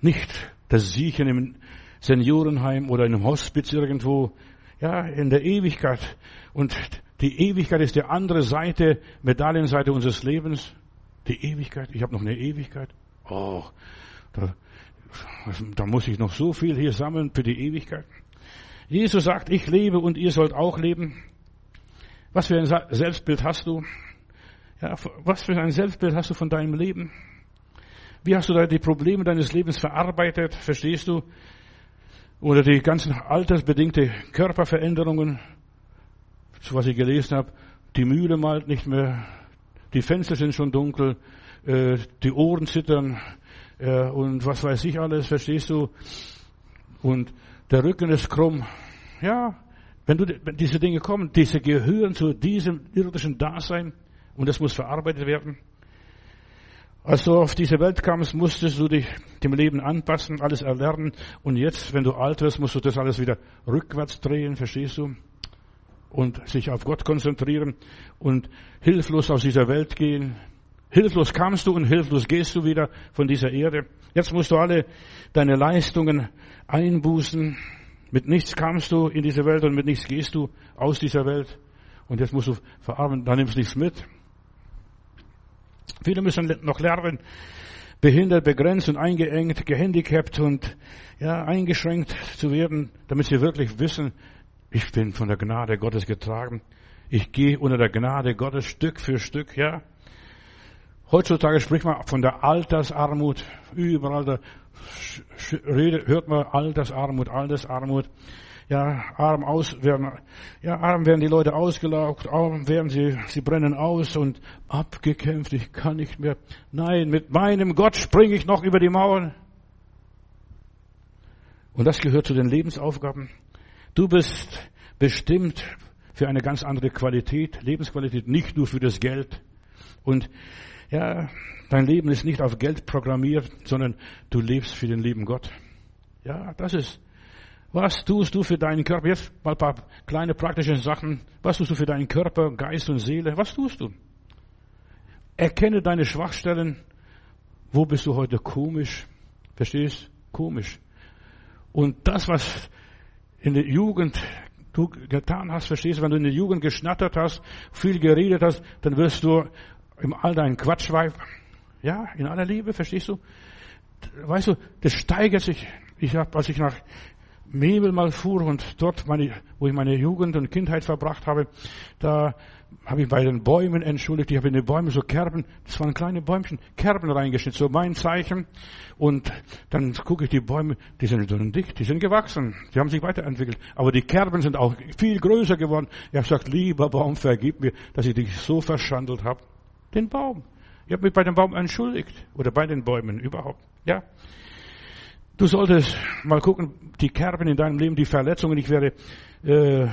Nicht das Siechen im Seniorenheim oder in einem Hospiz irgendwo. Ja, in der Ewigkeit. Und die Ewigkeit ist die andere Seite, Medaillenseite unseres Lebens. Die Ewigkeit. Ich habe noch eine Ewigkeit. Oh, da, da muss ich noch so viel hier sammeln für die Ewigkeit. Jesus sagt, ich lebe und ihr sollt auch leben. Was für ein Selbstbild hast du? Ja, was für ein Selbstbild hast du von deinem Leben? Wie hast du da die Probleme deines Lebens verarbeitet? Verstehst du? Oder die ganzen altersbedingte Körperveränderungen, was ich gelesen habe, die Mühle malt nicht mehr, die Fenster sind schon dunkel, äh, die Ohren zittern äh, und was weiß ich alles, verstehst du? Und der Rücken ist krumm. Ja, wenn, du, wenn diese Dinge kommen, diese gehören zu diesem irdischen Dasein und das muss verarbeitet werden. Als du auf diese Welt kamst, musstest du dich dem Leben anpassen, alles erlernen. Und jetzt, wenn du alt wirst, musst du das alles wieder rückwärts drehen, verstehst du? Und sich auf Gott konzentrieren und hilflos aus dieser Welt gehen. Hilflos kamst du und hilflos gehst du wieder von dieser Erde. Jetzt musst du alle deine Leistungen einbußen. Mit nichts kamst du in diese Welt und mit nichts gehst du aus dieser Welt. Und jetzt musst du verarbeiten, da nimmst du nichts mit. Viele müssen noch lernen, behindert, begrenzt und eingeengt, gehandicapt und ja, eingeschränkt zu werden, damit sie wirklich wissen, ich bin von der Gnade Gottes getragen. Ich gehe unter der Gnade Gottes Stück für Stück, ja. Heutzutage spricht man von der Altersarmut. Überall da hört man Altersarmut, Altersarmut ja, arm aus werden, ja, arm werden die Leute ausgelaugt, arm werden sie, sie brennen aus und abgekämpft, ich kann nicht mehr. Nein, mit meinem Gott springe ich noch über die Mauern. Und das gehört zu den Lebensaufgaben. Du bist bestimmt für eine ganz andere Qualität, Lebensqualität, nicht nur für das Geld. Und ja, dein Leben ist nicht auf Geld programmiert, sondern du lebst für den lieben Gott. Ja, das ist was tust du für deinen Körper? Jetzt mal ein paar kleine praktische Sachen. Was tust du für deinen Körper, Geist und Seele? Was tust du? Erkenne deine Schwachstellen. Wo bist du heute komisch? Verstehst? Komisch. Und das, was in der Jugend du getan hast, verstehst du, wenn du in der Jugend geschnattert hast, viel geredet hast, dann wirst du im Alter ein Quatschweib. Ja, in aller Liebe, verstehst du? Weißt du, das steigert sich. Ich habe, als ich nach Mebel mal fuhr und dort, meine, wo ich meine Jugend und Kindheit verbracht habe, da habe ich bei den Bäumen entschuldigt, ich habe in den Bäumen so Kerben, das waren kleine Bäumchen, Kerben reingeschnitten, so mein Zeichen. Und dann gucke ich die Bäume, die sind so dick, die sind gewachsen, die haben sich weiterentwickelt. Aber die Kerben sind auch viel größer geworden. Ich habe gesagt, lieber Baum, vergib mir, dass ich dich so verschandelt habe. Den Baum. Ich habe mich bei dem Baum entschuldigt. Oder bei den Bäumen überhaupt. Ja. Du solltest mal gucken, die Kerben in deinem Leben, die Verletzungen. Ich werde äh,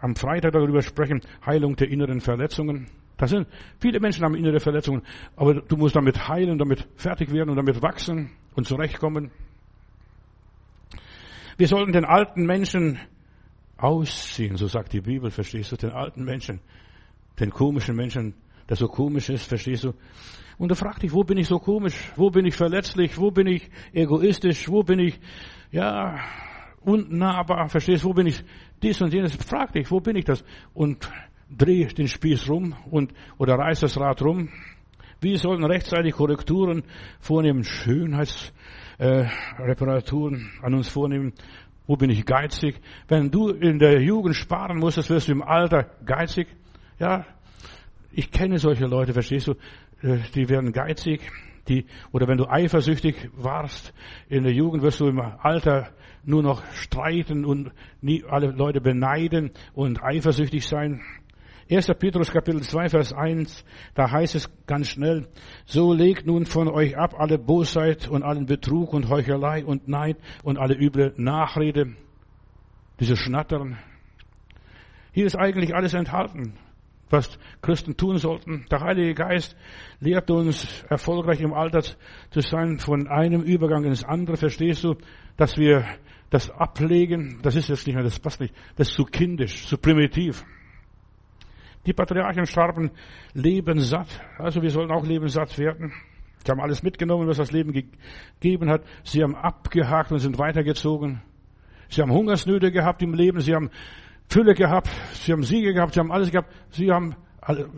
am Freitag darüber sprechen, Heilung der inneren Verletzungen. Das sind viele Menschen haben innere Verletzungen, aber du musst damit heilen, damit fertig werden und damit wachsen und zurechtkommen. Wir sollten den alten Menschen ausziehen, so sagt die Bibel, verstehst du, den alten Menschen, den komischen Menschen, der so komisch ist, verstehst du, und er fragt dich, wo bin ich so komisch? Wo bin ich verletzlich? Wo bin ich egoistisch? Wo bin ich, ja, unnahbar? Verstehst du, wo bin ich dies und jenes? Frag dich, wo bin ich das? Und dreh den Spieß rum und, oder reiß das Rad rum. Wir sollten rechtzeitig Korrekturen vornehmen, Schönheitsreparaturen äh, an uns vornehmen. Wo bin ich geizig? Wenn du in der Jugend sparen musstest, wirst du im Alter geizig. Ja, ich kenne solche Leute, verstehst du? Äh, die werden geizig, die, oder wenn du eifersüchtig warst in der Jugend, wirst du im Alter nur noch streiten und nie alle Leute beneiden und eifersüchtig sein. 1. Petrus Kapitel 2, Vers 1, da heißt es ganz schnell, so legt nun von euch ab alle Bosheit und allen Betrug und Heuchelei und Neid und alle üble Nachrede, diese Schnattern. Hier ist eigentlich alles enthalten was Christen tun sollten. Der Heilige Geist lehrt uns, erfolgreich im Alter zu sein, von einem Übergang ins andere. Verstehst du, dass wir das ablegen? Das ist jetzt nicht mehr, das passt nicht. Das ist zu kindisch, zu primitiv. Die Patriarchen starben lebenssatt. Also wir sollen auch lebenssatt werden. Sie haben alles mitgenommen, was das Leben gegeben hat. Sie haben abgehakt und sind weitergezogen. Sie haben Hungersnöte gehabt im Leben. Sie haben Fülle gehabt, sie haben Siege gehabt, sie haben alles gehabt, sie haben,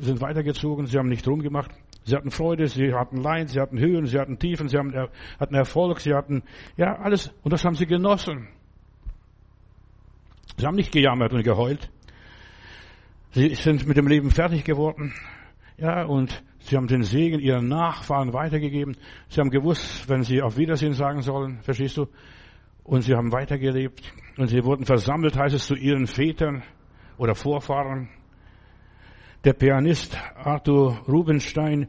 sind weitergezogen, sie haben nicht rumgemacht. Sie hatten Freude, sie hatten Leid, sie hatten Höhen, sie hatten Tiefen, sie hatten Erfolg, sie hatten, ja, alles, und das haben sie genossen. Sie haben nicht gejammert und geheult. Sie sind mit dem Leben fertig geworden. Ja, und sie haben den Segen ihren Nachfahren weitergegeben. Sie haben gewusst, wenn sie auf Wiedersehen sagen sollen, verstehst du? Und sie haben weitergelebt. Und sie wurden versammelt, heißt es, zu ihren Vätern oder Vorfahren. Der Pianist Arthur Rubinstein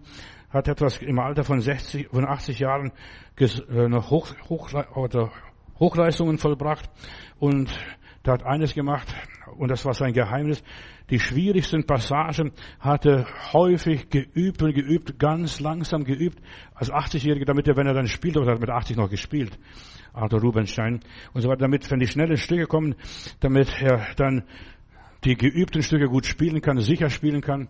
hat etwas im Alter von 60, von 80 Jahren äh, noch Hoch, Hoch, Hochleistungen vollbracht und der hat eines gemacht und das war sein Geheimnis. Die schwierigsten Passagen hat er häufig geübt und geübt, ganz langsam geübt, als 80-Jähriger, damit er, wenn er dann spielt, oder hat mit 80 noch gespielt, Arthur Rubinstein und so weiter, damit, wenn die schnellen Stücke kommen, damit er dann die geübten Stücke gut spielen kann, sicher spielen kann.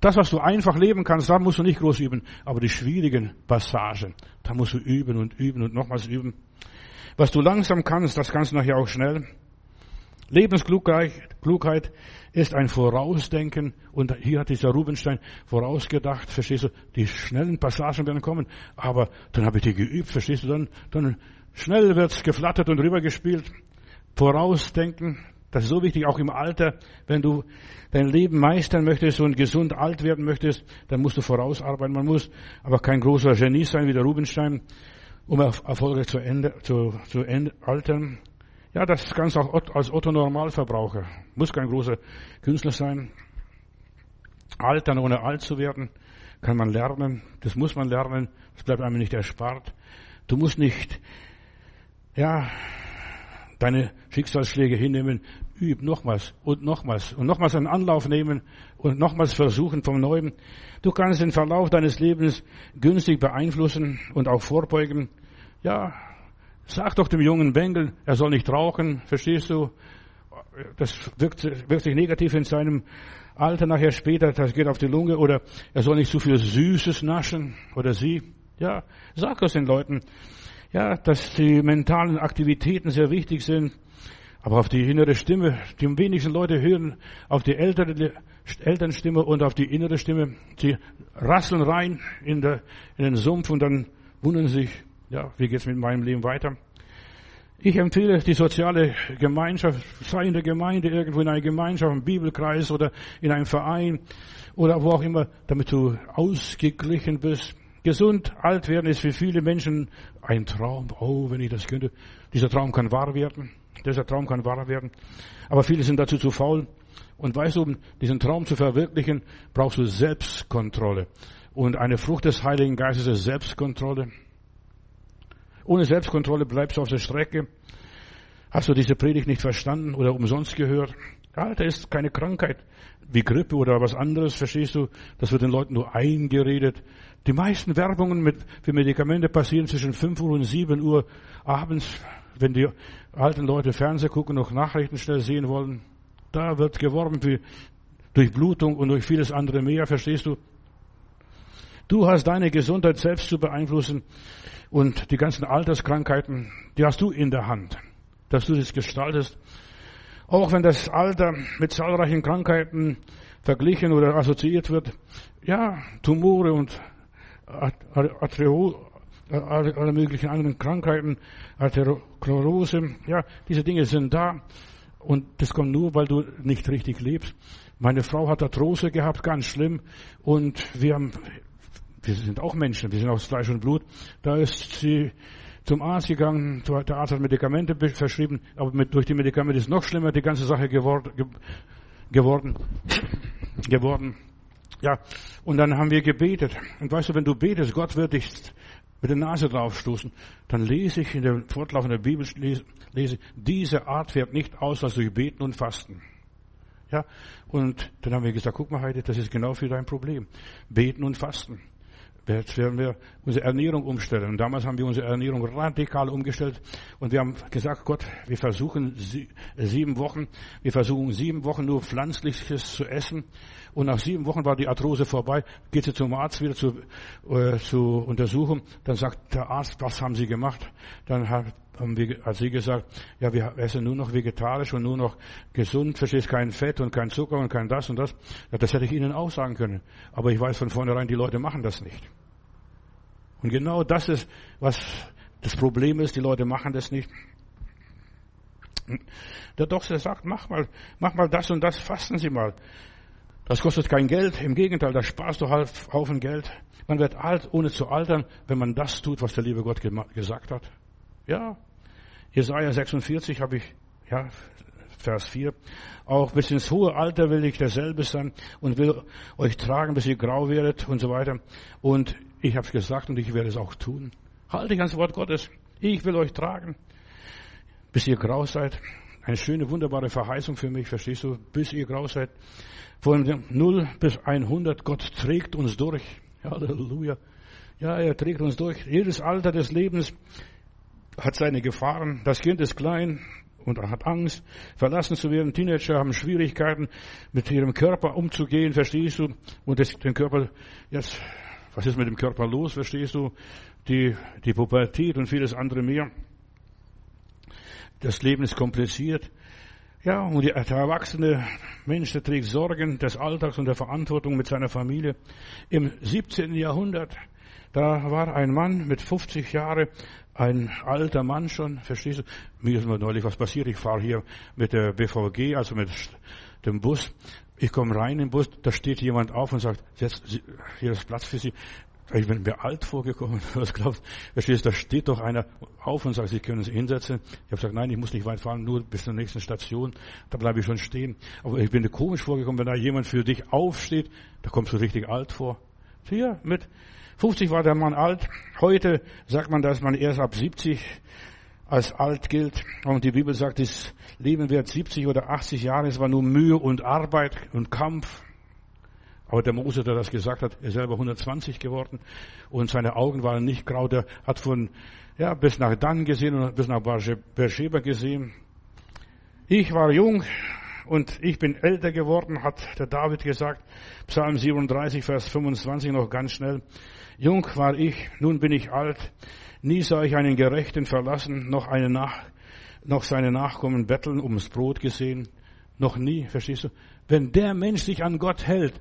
Das, was du einfach leben kannst, da musst du nicht groß üben. Aber die schwierigen Passagen, da musst du üben und üben und nochmals üben. Was du langsam kannst, das kannst du nachher auch schnell. Lebensklugheit ist ein Vorausdenken. Und hier hat dieser Rubenstein vorausgedacht, verstehst du, die schnellen Passagen werden kommen. Aber dann habe ich die geübt, verstehst du, dann, dann schnell wird's geflattert und rübergespielt. Vorausdenken, das ist so wichtig, auch im Alter. Wenn du dein Leben meistern möchtest und gesund alt werden möchtest, dann musst du vorausarbeiten. Man muss aber kein großer Genie sein wie der Rubenstein, um erfolgreich zu, Ende, zu, zu Ende, altern. Ja, das kannst auch als Otto Normalverbraucher. Muss kein großer Künstler sein. Altern ohne alt zu werden, kann man lernen. Das muss man lernen. Das bleibt einem nicht erspart. Du musst nicht, ja, deine Schicksalsschläge hinnehmen, üb nochmals und nochmals und nochmals einen Anlauf nehmen und nochmals versuchen vom Neuen. Du kannst den Verlauf deines Lebens günstig beeinflussen und auch vorbeugen. Ja, sag doch dem jungen Bengel, er soll nicht rauchen, verstehst du? Das wirkt, wirkt sich negativ in seinem Alter nachher später, das geht auf die Lunge oder er soll nicht zu viel Süßes naschen oder sie. Ja, sag das den Leuten ja, dass die mentalen Aktivitäten sehr wichtig sind, aber auf die innere Stimme, die wenigsten Leute hören auf die ältere Elternstimme und auf die innere Stimme. Sie rasseln rein in, der, in den Sumpf und dann wundern sich, ja, wie geht's mit meinem Leben weiter? Ich empfehle die soziale Gemeinschaft, sei in der Gemeinde, irgendwo in einer Gemeinschaft, im Bibelkreis oder in einem Verein oder wo auch immer, damit du ausgeglichen bist. Gesund alt werden ist für viele Menschen ein Traum. Oh, wenn ich das könnte. Dieser Traum kann wahr werden. Dieser Traum kann wahr werden. Aber viele sind dazu zu faul. Und weißt du, um diesen Traum zu verwirklichen, brauchst du Selbstkontrolle. Und eine Frucht des Heiligen Geistes ist Selbstkontrolle. Ohne Selbstkontrolle bleibst du auf der Strecke. Hast du diese Predigt nicht verstanden oder umsonst gehört? Alter ist keine Krankheit wie Grippe oder was anderes, verstehst du? Das wird den Leuten nur eingeredet. Die meisten Werbungen mit, für Medikamente passieren zwischen 5 Uhr und 7 Uhr abends, wenn die alten Leute Fernseh gucken, noch Nachrichten schnell sehen wollen. Da wird geworben für Durchblutung und durch vieles andere mehr, verstehst du? Du hast deine Gesundheit selbst zu beeinflussen und die ganzen Alterskrankheiten, die hast du in der Hand, dass du das gestaltest. Auch wenn das Alter mit zahlreichen Krankheiten verglichen oder assoziiert wird, ja, Tumore und Arteriol, alle möglichen anderen Krankheiten, Arteriosklerose, ja, diese Dinge sind da. Und das kommt nur, weil du nicht richtig lebst. Meine Frau hat Arthrose gehabt, ganz schlimm. Und wir haben, wir sind auch Menschen, wir sind aus Fleisch und Blut. Da ist sie zum Arzt gegangen, der Arzt hat Medikamente verschrieben, aber mit, durch die Medikamente ist noch schlimmer die ganze Sache geworden, geworden, geworden. Ja, und dann haben wir gebetet. Und weißt du, wenn du betest, Gott wird dich mit der Nase draufstoßen, dann lese ich in der fortlaufenden Bibel, lese, lese, diese Art fährt nicht aus als durch Beten und Fasten. Ja, und dann haben wir gesagt, guck mal Heidi, das ist genau für dein Problem. Beten und Fasten. Jetzt werden wir unsere Ernährung umstellen. Und damals haben wir unsere Ernährung radikal umgestellt. Und wir haben gesagt, Gott, wir versuchen sieben Wochen, wir versuchen sieben Wochen nur Pflanzliches zu essen. Und nach sieben Wochen war die Arthrose vorbei, geht sie zum Arzt wieder zu, äh, zu Untersuchung. Dann sagt der Arzt, was haben Sie gemacht? Dann hat, haben wir, hat sie gesagt, ja, wir essen nur noch vegetarisch und nur noch gesund, verstehst kein Fett und kein Zucker und kein das und das. Ja, das hätte ich Ihnen auch sagen können. Aber ich weiß von vornherein, die Leute machen das nicht. Und genau das ist, was das Problem ist, die Leute machen das nicht. Der Doktor sagt, mach mal, mach mal das und das, fasten Sie mal. Das kostet kein Geld, im Gegenteil, da sparst du halt Haufen Geld. Man wird alt, ohne zu altern, wenn man das tut, was der liebe Gott gesagt hat. Ja, Jesaja 46 habe ich, ja, Vers 4. Auch bis ins hohe Alter will ich derselbe sein und will euch tragen, bis ihr grau werdet und so weiter. Und ich habe es gesagt und ich werde es auch tun. Halte ich ans Wort Gottes. Ich will euch tragen, bis ihr grau seid. Eine schöne, wunderbare Verheißung für mich, verstehst du? Bis ihr grau seid. Von 0 bis 100, Gott trägt uns durch. Halleluja. Ja, er trägt uns durch. Jedes Alter des Lebens hat seine Gefahren. Das Kind ist klein und hat Angst, verlassen zu werden. Teenager haben Schwierigkeiten, mit ihrem Körper umzugehen, verstehst du? Und das, den Körper, jetzt, was ist mit dem Körper los, verstehst du? Die, die Pubertät und vieles andere mehr. Das Leben ist kompliziert. Ja, und der erwachsene Mensch, der trägt Sorgen des Alltags und der Verantwortung mit seiner Familie. Im 17. Jahrhundert, da war ein Mann mit 50 Jahren, ein alter Mann schon, verstehst du? Mir ist mal neulich was passiert. Ich fahre hier mit der BVG, also mit dem Bus. Ich komme rein im Bus, da steht jemand auf und sagt, jetzt, hier ist Platz für Sie. Ich bin mir alt vorgekommen. Was glaubst Verstehst, da steht doch einer auf und sagt, Sie können sich hinsetzen. Ich habe gesagt, nein, ich muss nicht weit fahren, nur bis zur nächsten Station. Da bleibe ich schon stehen. Aber ich bin komisch vorgekommen, wenn da jemand für dich aufsteht, da kommst du richtig alt vor. Hier, mit 50 war der Mann alt. Heute sagt man, dass man erst ab 70 als alt gilt. Und die Bibel sagt, das Leben wird 70 oder 80 Jahre. Es war nur Mühe und Arbeit und Kampf. Aber der Mose, der das gesagt hat, ist selber 120 geworden und seine Augen waren nicht grau. Der hat von, ja, bis nach Dan gesehen und bis nach Beersheba gesehen. Ich war jung und ich bin älter geworden, hat der David gesagt. Psalm 37, Vers 25 noch ganz schnell. Jung war ich, nun bin ich alt. Nie sah ich einen Gerechten verlassen, noch, eine Nach noch seine Nachkommen betteln ums Brot gesehen. Noch nie, verstehst du? Wenn der Mensch sich an Gott hält,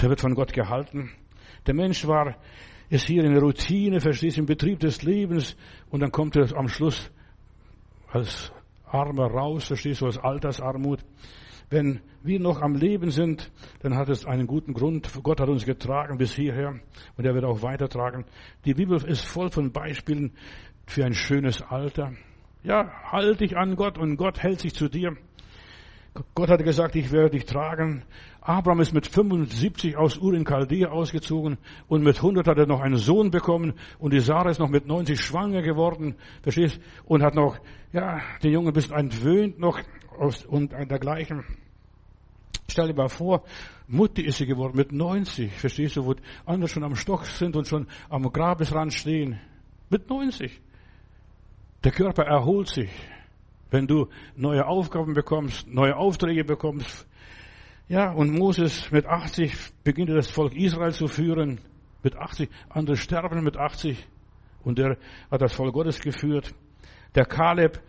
der wird von Gott gehalten. Der Mensch war, ist hier in der Routine, verstehst du, im Betrieb des Lebens und dann kommt er am Schluss als Armer raus, verstehst du, als Altersarmut. Wenn wir noch am Leben sind, dann hat es einen guten Grund. Gott hat uns getragen bis hierher und er wird auch weitertragen. Die Bibel ist voll von Beispielen für ein schönes Alter. Ja, halt dich an Gott und Gott hält sich zu dir. Gott hat gesagt, ich werde dich tragen. Abraham ist mit 75 aus Ur in Chaldea ausgezogen und mit 100 hat er noch einen Sohn bekommen und die Sarah ist noch mit 90 schwanger geworden, verstehst? Und hat noch, ja, den Jungen ein bisschen entwöhnt noch und dergleichen. Stell dir mal vor, Mutti ist sie geworden mit 90, verstehst du, wo andere schon am Stock sind und schon am Grabesrand stehen. Mit 90. Der Körper erholt sich. Wenn du neue Aufgaben bekommst, neue Aufträge bekommst. Ja, und Moses mit 80 beginnt das Volk Israel zu führen. Mit 80. Andere sterben mit 80. Und er hat das Volk Gottes geführt. Der Kaleb,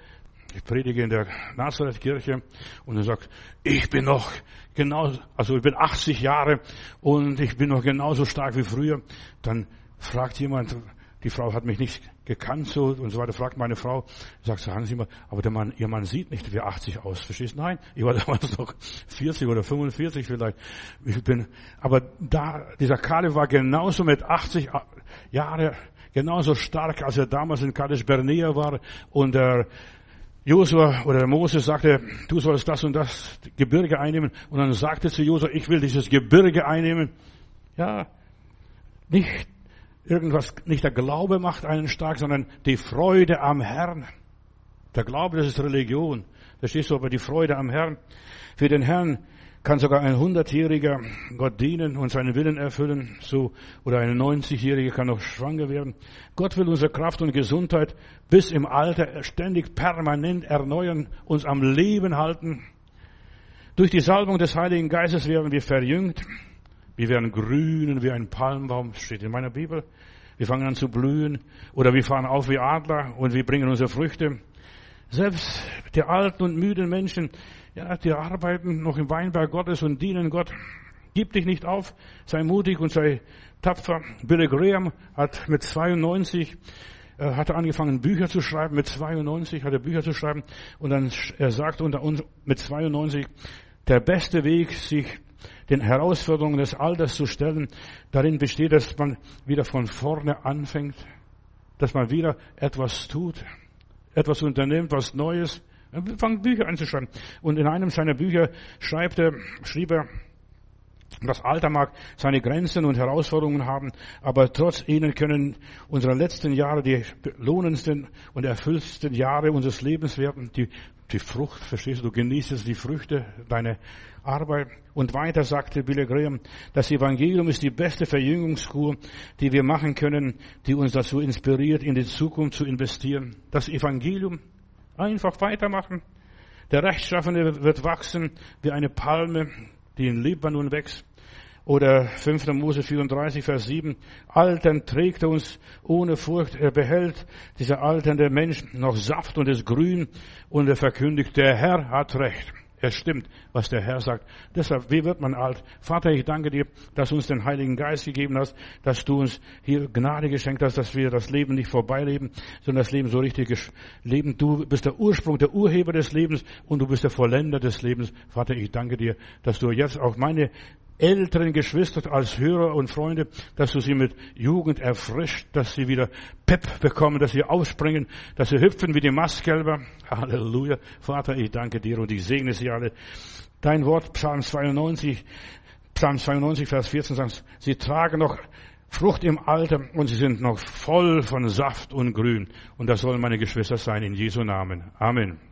ich predige in der Nazareth-Kirche und er sagt, ich bin noch genau, also ich bin 80 Jahre und ich bin noch genauso stark wie früher. Dann fragt jemand, die Frau hat mich nicht gekannt so und so weiter. Fragt meine Frau, sagt, sagen Sie mal, aber der Mann, Ihr Mann sieht nicht wie 80 aus. Verstehst? Nein, ich war damals noch 40 oder 45 vielleicht. Ich bin, aber da, dieser Kaleb war genauso mit 80 Jahre genauso stark, als er damals in Kadesh Bernea war und der Josua oder der Moses sagte, du sollst das und das Gebirge einnehmen. Und dann sagte zu Josua, ich will dieses Gebirge einnehmen. Ja, nicht irgendwas, nicht der Glaube macht einen stark, sondern die Freude am Herrn. Der Glaube, das ist Religion. Da stehst du aber die Freude am Herrn. Für den Herrn kann sogar ein Hundertjähriger Gott dienen und seinen Willen erfüllen, so, oder eine 90-Jährige kann noch schwanger werden. Gott will unsere Kraft und Gesundheit bis im Alter ständig permanent erneuern, uns am Leben halten. Durch die Salbung des Heiligen Geistes werden wir verjüngt. Wir werden grünen wie ein Palmbaum, steht in meiner Bibel. Wir fangen an zu blühen oder wir fahren auf wie Adler und wir bringen unsere Früchte. Selbst die alten und müden Menschen, ja, die arbeiten noch im Weinberg Gottes und dienen Gott. Gib dich nicht auf, sei mutig und sei tapfer. Billy Graham hat mit 92 äh, hat er angefangen Bücher zu schreiben. Mit 92 hat er Bücher zu schreiben und dann er sagt unter uns mit 92 der beste Weg, sich den Herausforderungen des Alters zu stellen, darin besteht, dass man wieder von vorne anfängt, dass man wieder etwas tut, etwas unternimmt, was Neues, Er fängt Bücher anzuschreiben. Und in einem seiner Bücher schreibt er, schrieb er, das Alter mag seine Grenzen und Herausforderungen haben, aber trotz ihnen können unsere letzten Jahre die lohnendsten und erfüllendsten Jahre unseres Lebens werden. Die, die Frucht, verstehst du, du genießt die Früchte deiner Arbeit. Und weiter sagte Billy Graham, das Evangelium ist die beste Verjüngungskur, die wir machen können, die uns dazu inspiriert, in die Zukunft zu investieren. Das Evangelium, einfach weitermachen. Der Rechtschaffene wird wachsen wie eine Palme, die in Libanon wächst. Oder 5. Mose 34, Vers 7. Altern trägt er uns ohne Furcht. Er behält, dieser alternde Mensch, noch Saft und ist grün. Und er verkündigt, der Herr hat Recht. Es stimmt, was der Herr sagt. Deshalb, wie wird man alt? Vater, ich danke dir, dass du uns den Heiligen Geist gegeben hast, dass du uns hier Gnade geschenkt hast, dass wir das Leben nicht vorbeileben, sondern das Leben so richtig leben. Du bist der Ursprung, der Urheber des Lebens und du bist der Vollender des Lebens. Vater, ich danke dir, dass du jetzt auch meine älteren Geschwister als Hörer und Freunde, dass du sie mit Jugend erfrischt, dass sie wieder Pep bekommen, dass sie ausspringen, dass sie hüpfen wie die Mastkälber. Halleluja. Vater, ich danke dir und ich segne sie alle. Dein Wort, Psalm 92, Psalm 92, Vers 14 sagt, sie tragen noch Frucht im Alter und sie sind noch voll von Saft und Grün. Und das sollen meine Geschwister sein in Jesu Namen. Amen.